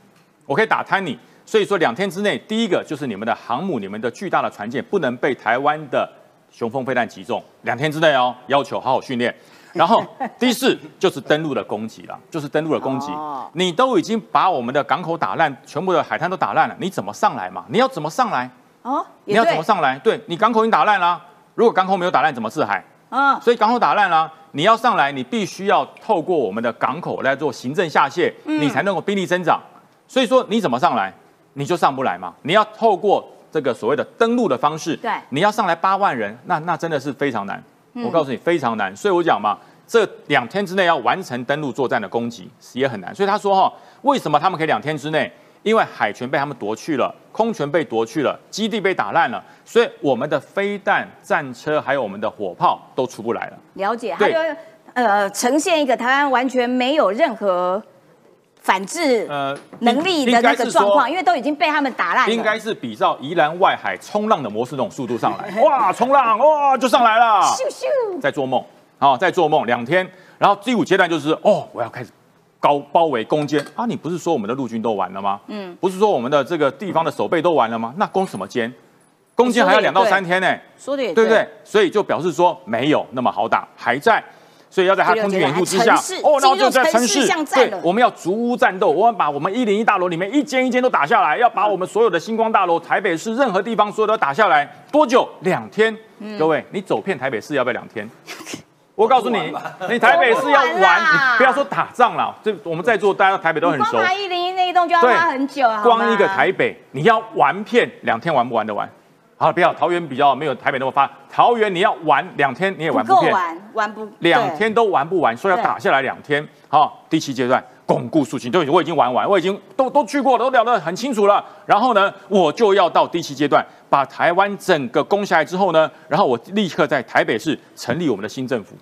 我可以打瘫你。所以说两天之内，第一个就是你们的航母，你们的巨大的船舰不能被台湾的雄风飞弹击中，两天之内哦，要求好好训练。然后第四就是登陆的攻击了，就是登陆的攻击哦。你都已经把我们的港口打烂，全部的海滩都打烂了，你怎么上来嘛？你要怎么上来？哦，你要怎么上来？对你港口已经打烂啦，如果港口没有打烂，怎么制海？啊，所以港口打烂了，你要上来，你必须要透过我们的港口来做行政下卸，嗯你才能够兵力增长。所以说你怎么上来，你就上不来嘛。你要透过这个所谓的登陆的方式，对你要上来八万人，那那真的是非常难。嗯我告诉你非常难，所以我讲嘛，这两天之内要完成登陆作战的攻击也很难。所以他说哈，为什么他们可以两天之内？因为海权被他们夺去了，空权被夺去了，基地被打烂了，所以我们的飞弹、战车还有我们的火炮都出不来了。了解，他对。就呃呈现一个台湾完全没有任何反制呃，能力的那个状况，因为都已经被他们打烂了。应该是比照宜兰外海冲浪的模式那种速度上来，哇，冲浪哇就上来了，咻咻，在做梦啊，在做梦两天，然后第五阶段就是哦，我要开始高包围攻坚啊，你不是说我们的陆军都完了吗？嗯，不是说我们的这个地方的守备都完了吗？那攻什么坚？攻坚还要两到三天呢、说的也对不对？所以就表示说没有那么好打，还在。所以要在他空军掩护之下哦，然后就在城城市对我们要逐屋战斗，我们把我们一零一大楼里面一间一间都打下来，要把我们所有的星光大楼、台北市任何地方所有都打下来，多久？两天。嗯各位，你走遍台北市要不要两天？我告诉你，你台北市要玩，你不要说打仗了，这我们在座大家台北都很熟，光爬一零一那一栋就要对花很久啊，光一个台北，你要玩遍两天玩不玩得完？好，不要桃园比较没有台北那么发，桃园你要玩两天你也玩不遍，够玩，玩不两天都玩不完，所以要打下来两天。好，第七阶段巩固肃清，对，我已经玩完，我已经都都去过了，都聊得很清楚了。然后呢，我就要到第七阶段，把台湾整个攻下来之后呢，然后我立刻在台北市成立我们的新政府。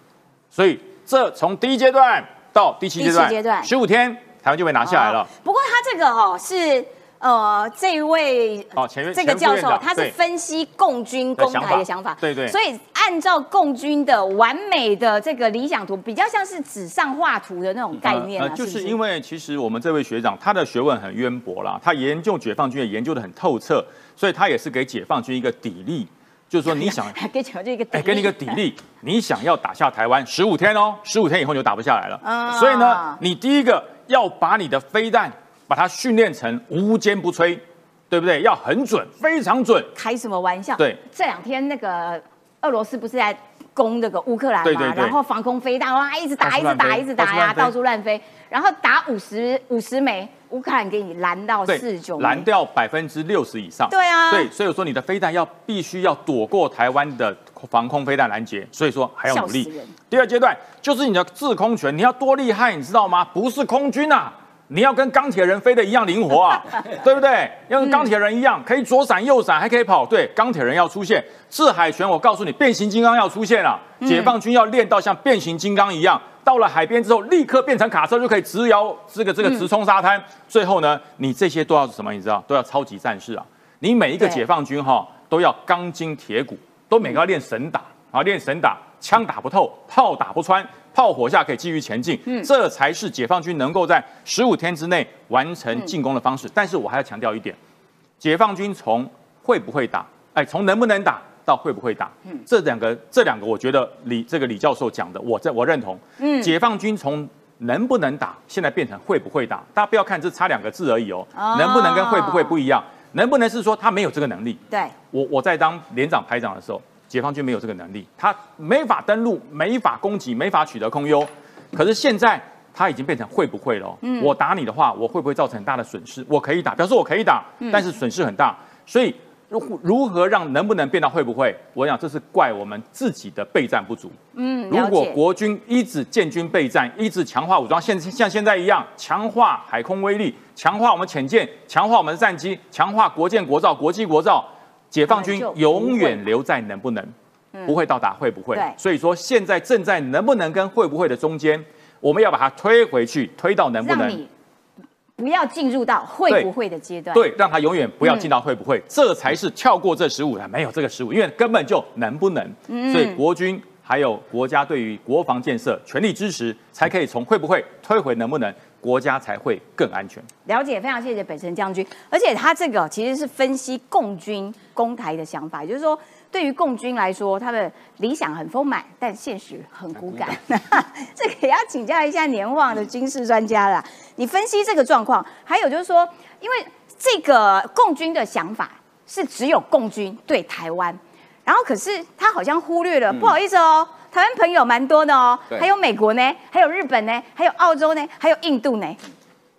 所以这从第一阶段到第七阶段，第七阶段。十五天，台湾就被拿下来了。哦。不过他这个哦是呃这位哦前院这个教授他是分析共军攻台的想法，对对。所以按照共军的完美的这个理想图，比较像是纸上画图的那种概念啊，呃就是因为其实我们这位学长他的学问很渊博啦，他研究解放军也研究的很透彻，所以他也是给解放军一个砥砺，就是说你想 还给讲这个，哎，给你一个底力，你想要打下台湾十五天哦，十五天以后你就打不下来了。啊所以呢，你第一个要把你的飞弹把它训练成无坚不摧，对不对？要很准，非常准。开什么玩笑？对，这两天那个俄罗斯不是在攻这个乌克兰嘛，对对对然后防空飞弹哇一直打一直打一直打呀，到到处乱飞，然后打五十五十枚，乌克兰给你拦到四九，拦掉百分之六十以上。对啊对，所以说你的飞弹要必须要躲过台湾的防空飞弹拦截，所以说还要努力。第二阶段就是你的制空权，你要多厉害，你知道吗？不是空军啊。你要跟钢铁人飞的一样灵活啊，对不对？要跟钢铁人一样，可以左闪右闪，还可以跑。对，钢铁人要出现，制海权，我告诉你，变形金刚要出现了。解放军要练到像变形金刚一样，到了海边之后，立刻变成卡车，就可以直摇这个这个直冲沙滩。最后呢，你这些都要什么？你知道，都要超级战士啊！你每一个解放军哈、都要钢筋铁骨，都每个要练神打啊，练神打，枪打不透，炮打不穿，炮火下可以继续前进。嗯这才是解放军能够在十五天之内完成进攻的方式。但是我还要强调一点，解放军从会不会打，哎，从能不能打到会不会打，这两个这两个，我觉得李这个李教授讲的，我这我认同。嗯解放军从能不能打，现在变成会不会打，大家不要看这差两个字而已哦，哦能不能跟会不会不一样。能不能是说他没有这个能力？对，我我在当连长排长的时候，解放军没有这个能力，他没法登陆，没法攻击，没法取得空优。可是现在他已经变成会不会了哦、我打你的话，我会不会造成很大的损失？我可以打，表示我可以打，但是损失很大。所以如如何让能不能变到会不会？我想这是怪我们自己的备战不足。嗯，如。果国军一直建军备战，一直强化武装，现像现在一样强化海空威力，强化我们潜舰，强化我们的战机，强化国建国造、国际国造，解放军永远留在能不能，不会到达会不会。所以说现在正在能不能跟会不会的中间，我们要把它推回去，推到能不能。不要进入到会不会的阶段。对，让他永远不要进到会不会，这才是跳过这十五的，没有这个十五，因为根本就能不能。所以国军还有国家对于国防建设全力支持，才可以从会不会推回能不能，国家才会更安全。了解，非常谢谢北辰将军。而且他这个其实是分析共军攻台的想法，也就是说，对于共军来说，他的理想很丰满，但现实很骨感。这个也要请教一下年旺的军事专家啦。你分析这个状况，还有就是说，因为这个共军的想法是只有共军对台湾，然后可是他好像忽略了，不好意思哦。台湾朋友蛮多的哦，对。还有美国呢，还有日本呢，还有澳洲呢，还有印度呢。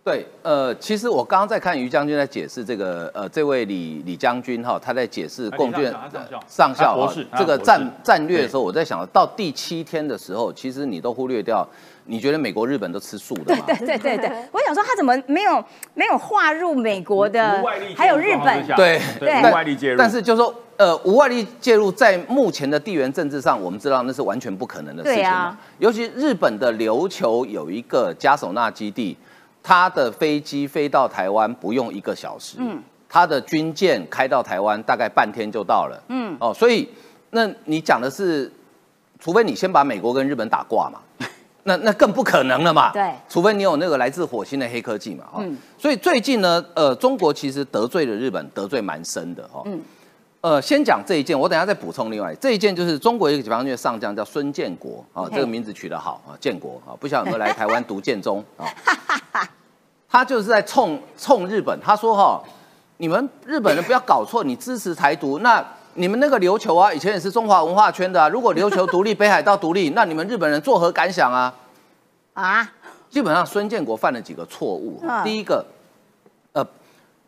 对，呃，其实我刚刚在看于将军在解释这个，呃，这位李李将军哈，他在解释共军他上校。上校哈他博士这个战战略的时候，我在想到第七天的时候，其实你都忽略掉，你觉得美国、日本都吃素的吗？对对对对，我想说他怎么没有没有划入美国的还有日本。对对，对无外力介入。但是就说，呃，无外力介入，在目前的地缘政治上，我们知道那是完全不可能的事情尤其日本的琉球有一个加手纳基地，它的飞机飞到台湾不用一个小时，嗯，它的军舰开到台湾大概半天就到了，嗯，哦，所以那你讲的是，除非你先把美国跟日本打挂嘛。那那更不可能了嘛，对。除非你有那个来自火星的黑科技嘛，哈、嗯所以最近呢，呃，中国其实得罪了日本，得罪蛮深的，哈、嗯呃，先讲这一件，我等下再补充另外这一件，就是中国一个解放军的上将叫孙建国啊，这个名字取得好啊，建国啊，不晓得有没有来台湾读建中啊？他就是在冲冲日本，他说哈，你们日本人不要搞错，你支持台独，那你们那个琉球啊，以前也是中华文化圈的啊，如果琉球独立，北海道独立，那你们日本人作何感想啊？啊，基本上孙建国犯了几个错误。嗯第一个，呃，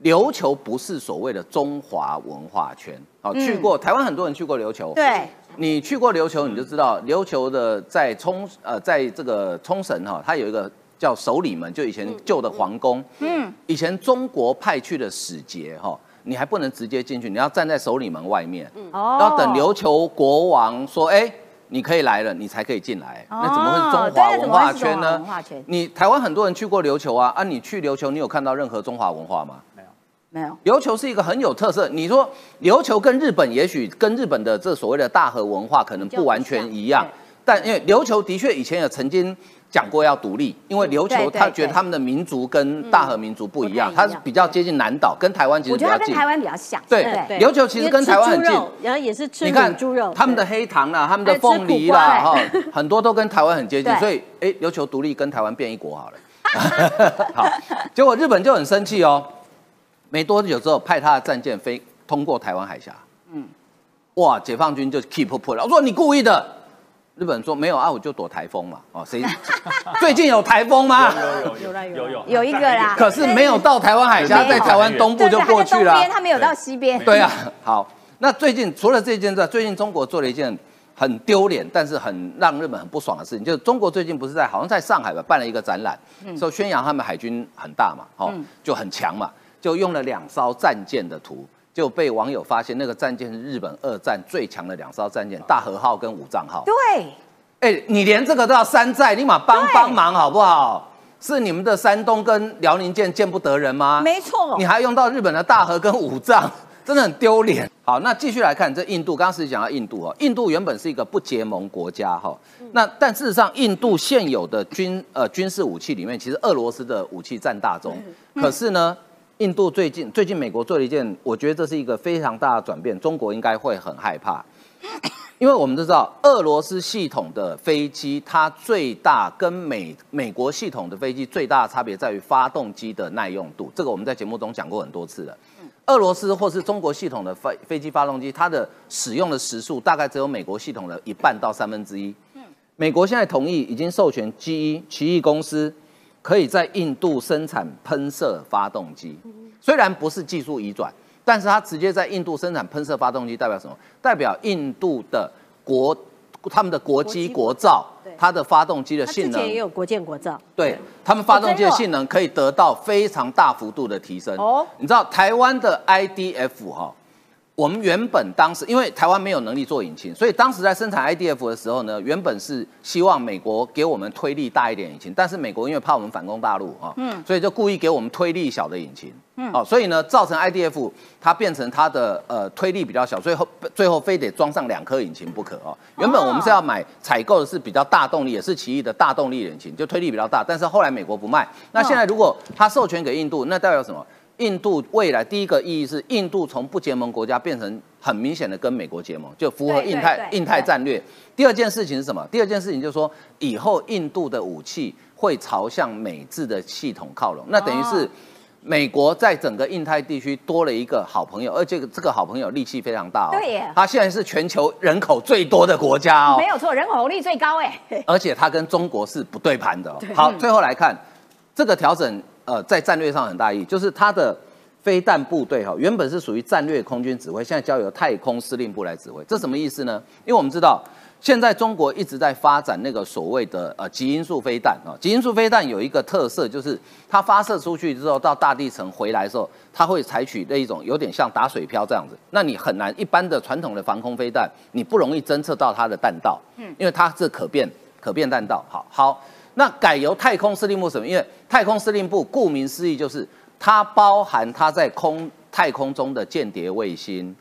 琉球不是所谓的中华文化圈。好、嗯去过台湾很多人去过琉球。对，你去过琉球，你就知道琉球的在冲呃，在这个冲绳哈、它有一个叫首里门，就以前旧的皇宫。嗯，以前中国派去的使节哈、你还不能直接进去，你要站在首里门外面，哦要等琉球国王说，哎、你可以来了，你才可以进来。哦那怎么会是中华文化圈呢文化圈？你台湾很多人去过琉球啊，啊，你去琉球，你有看到任何中华文化吗？没有，琉球是一个很有特色。你说琉球跟日本，也许跟日本的这所谓的大和文化可能不完全一样但因为琉球的确以前也曾经讲过要独立，因为琉球他觉得他们的民族跟大和民族不一样，不太一样它是比较接近南岛，跟台湾其实比较近。我觉得他跟台湾比较像。对对，琉球其实跟台湾很近然后也是吃你看猪肉，他们的黑糖啦，他们的凤梨啦，哈，很多都跟台湾很接近，所以哎，琉球独立跟台湾变一国好了。好，结果日本就很生气哦，没多久之后派他的战舰飞通过台湾海峡，嗯，哇，解放军就 keep 破了，我说你故意的。日本人说没有啊，我就躲台风嘛。哦，谁？最近有台风吗？有有有有有有。一个啦。可是没有到台湾海峡，在台湾东部就过去了。他在东。边，他没有到西边。对啊，好，那最近除了这件之外，最近中国做了一件很丢脸，但是很让日本很不爽的事情，就是中国最近不是在好像在上海吧办了一个展览，说宣扬他们海军很大嘛，哦，就很强嘛，就用了两艘战舰的图。就被网友发现，那个战舰是日本二战最强的两艘战舰，大和号跟武藏号。对，哎、你连这个都要山寨，立马帮对帮忙好不好？是你们的山东跟辽宁舰见不得人吗？没错你。还用到日本的大和跟武藏，真的很丢脸。好，那继续来看这印度，刚刚是讲到印度哦，印度原本是一个不结盟国家哈，那但事实上，印度现有的军呃军事武器里面，其实俄罗斯的武器占大宗，可是呢。印度最近最近美国做了一件，我觉得这是一个非常大的转变，中国应该会很害怕。因为我们都知道，俄罗斯系统的飞机，它最大跟美美国系统的飞机最大的差别在于发动机的耐用度。这个我们在节目中讲过很多次了。俄罗斯或是中国系统的飞飞机发动机，它的使用的时速大概只有美国系统的一半到三分之一。美国现在同意已经授权 GE 奇异公司可以在印度生产喷射发动机，虽然不是技术移转。但是它直接在印度生产喷射发动机，代表什么？代表印度的国他们的国机国造，它的发动机的性能也有国建国造，对他们发动机的性能可以得到非常大幅度的提升。哦你知道台湾的 IDF 哈、我们原本当时因为台湾没有能力做引擎，所以当时在生产 IDF 的时候呢，原本是希望美国给我们推力大一点引擎，但是美国因为怕我们反攻大陆啊，嗯，所以就故意给我们推力小的引擎，嗯，哦，所以呢，造成 IDF 它变成它的呃推力比较小，最后最后非得装上两颗引擎不可哦。原本我们是要买采购的是比较大动力，也是奇异的大动力引擎，就推力比较大，但是后来美国不卖，那现在如果它授权给印度，那代表什么？印度未来第一个意义是，印度从不结盟国家变成很明显的跟美国结盟，就符合印太印太战略。第二件事情是什么？第二件事情就是说，以后印度的武器会朝向美制的系统靠拢，那等于是哦美国在整个印太地区多了一个好朋友，而且这个好朋友力气非常大哦。对耶他现在是全球人口最多的国家哦没。有错，人口红利最高哎。而且他跟中国是不对盘的、哦。好，最后来看这个调整，呃，在战略上很大意义，就是它的飞弹部队哈、原本是属于战略空军指挥，现在交由太空司令部来指挥，这什么意思呢？因为我们知道。现在中国一直在发展那个所谓的呃极音速飞弹啊，极音速飞弹有一个特色，就是它发射出去之后到大地层回来的时候，它会采取那一种有点像打水漂这样子，那你很难一般的传统的防空飞弹，你不容易侦测到它的弹道，嗯，因为它是可变可变弹道。好好，那改由太空司令部什么？因为太空司令部顾名思义就是它包含它在空太空中的间谍卫星。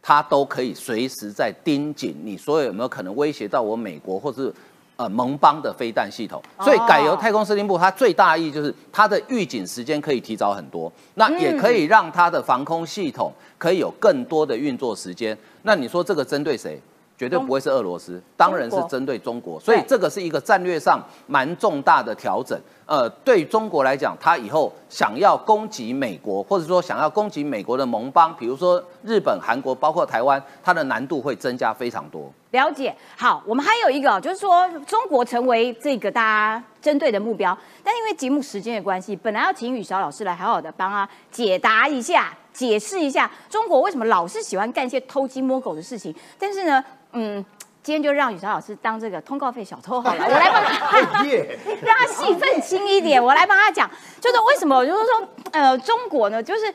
它都可以随时在盯紧你所有有没有可能威胁到我美国或是呃盟邦的飞弹系统，所以改由太空司令部，它最大意义就是它的预警时间可以提早很多，那也可以让它的防空系统可以有更多的运作时间。那你说这个针对谁？绝对不会是俄罗斯，当然是针对中国，所以这个是一个战略上蛮重大的调整。呃，对中国来讲，他以后想要攻击美国，或者说想要攻击美国的盟邦，比如说日本、韩国，包括台湾，它的难度会增加非常多。了解，好，我们还有一个，就是说中国成为这个大家针对的目标，但因为节目时间的关系，本来要请雨韶老师来好好的帮他解答一下、解释一下中国为什么老是喜欢干一些偷鸡摸狗的事情，但是呢，嗯。今天就让雨韶老师当这个通告费小偷好了，我来帮他，让他戏份轻一点，我来帮他讲，就是为什么，就是说，呃，中国呢，就是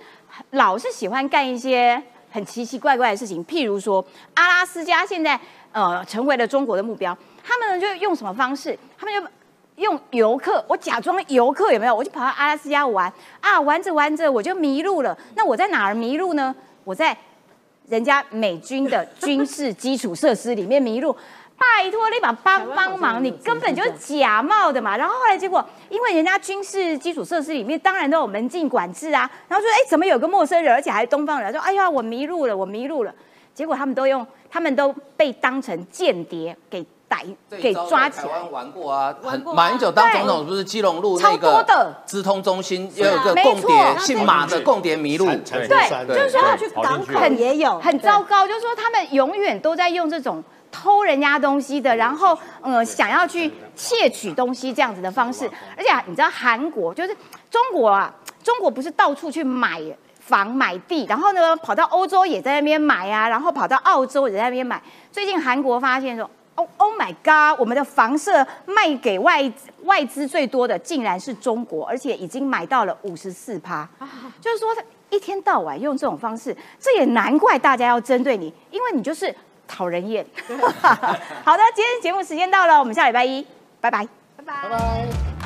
老是喜欢干一些很奇奇怪怪的事情，譬如说阿拉斯加现在呃成为了中国的目标，他们呢就用什么方式？他们就用游客，我假装游客有没有？我就跑到阿拉斯加玩啊，玩着玩着我就迷路了。那我在哪儿迷路呢？我在人家美军的军事基础设施里面迷路。拜托你把帮帮忙，你根本就是假冒的嘛。然后后来结果，因为人家军事基础设施里面当然都有门禁管制啊，然后说哎怎么有个陌生人，而且还是东方人，说哎呀我迷路了，我迷路了。结果他们都用，他们都被当成间谍给逮给抓起来。台湾玩过啊，很玩过啊马英九当总统不是基隆路那超多的。个资通中心也有一个共谍，姓马的共谍迷路，产对山就是说要去港口。也有，很糟糕，就是说他们永远都在用这种偷人家东西的，然后呃想要去窃取东西这样子的方式。而且啊你知道韩国就是中国啊，中国不是到处去买房买地，然后呢跑到欧洲也在那边买啊，然后跑到澳洲也在那边买。最近韩国发现说。Oh Oh my God！我们的房舍卖给外外资最多的竟然是中国，而且已经买到了五十四趴。就是说，一天到晚用这种方式，这也难怪大家要针对你，因为你就是讨人厌。好的，今天节目时间到了，我们下礼拜一，拜拜。拜拜拜。拜。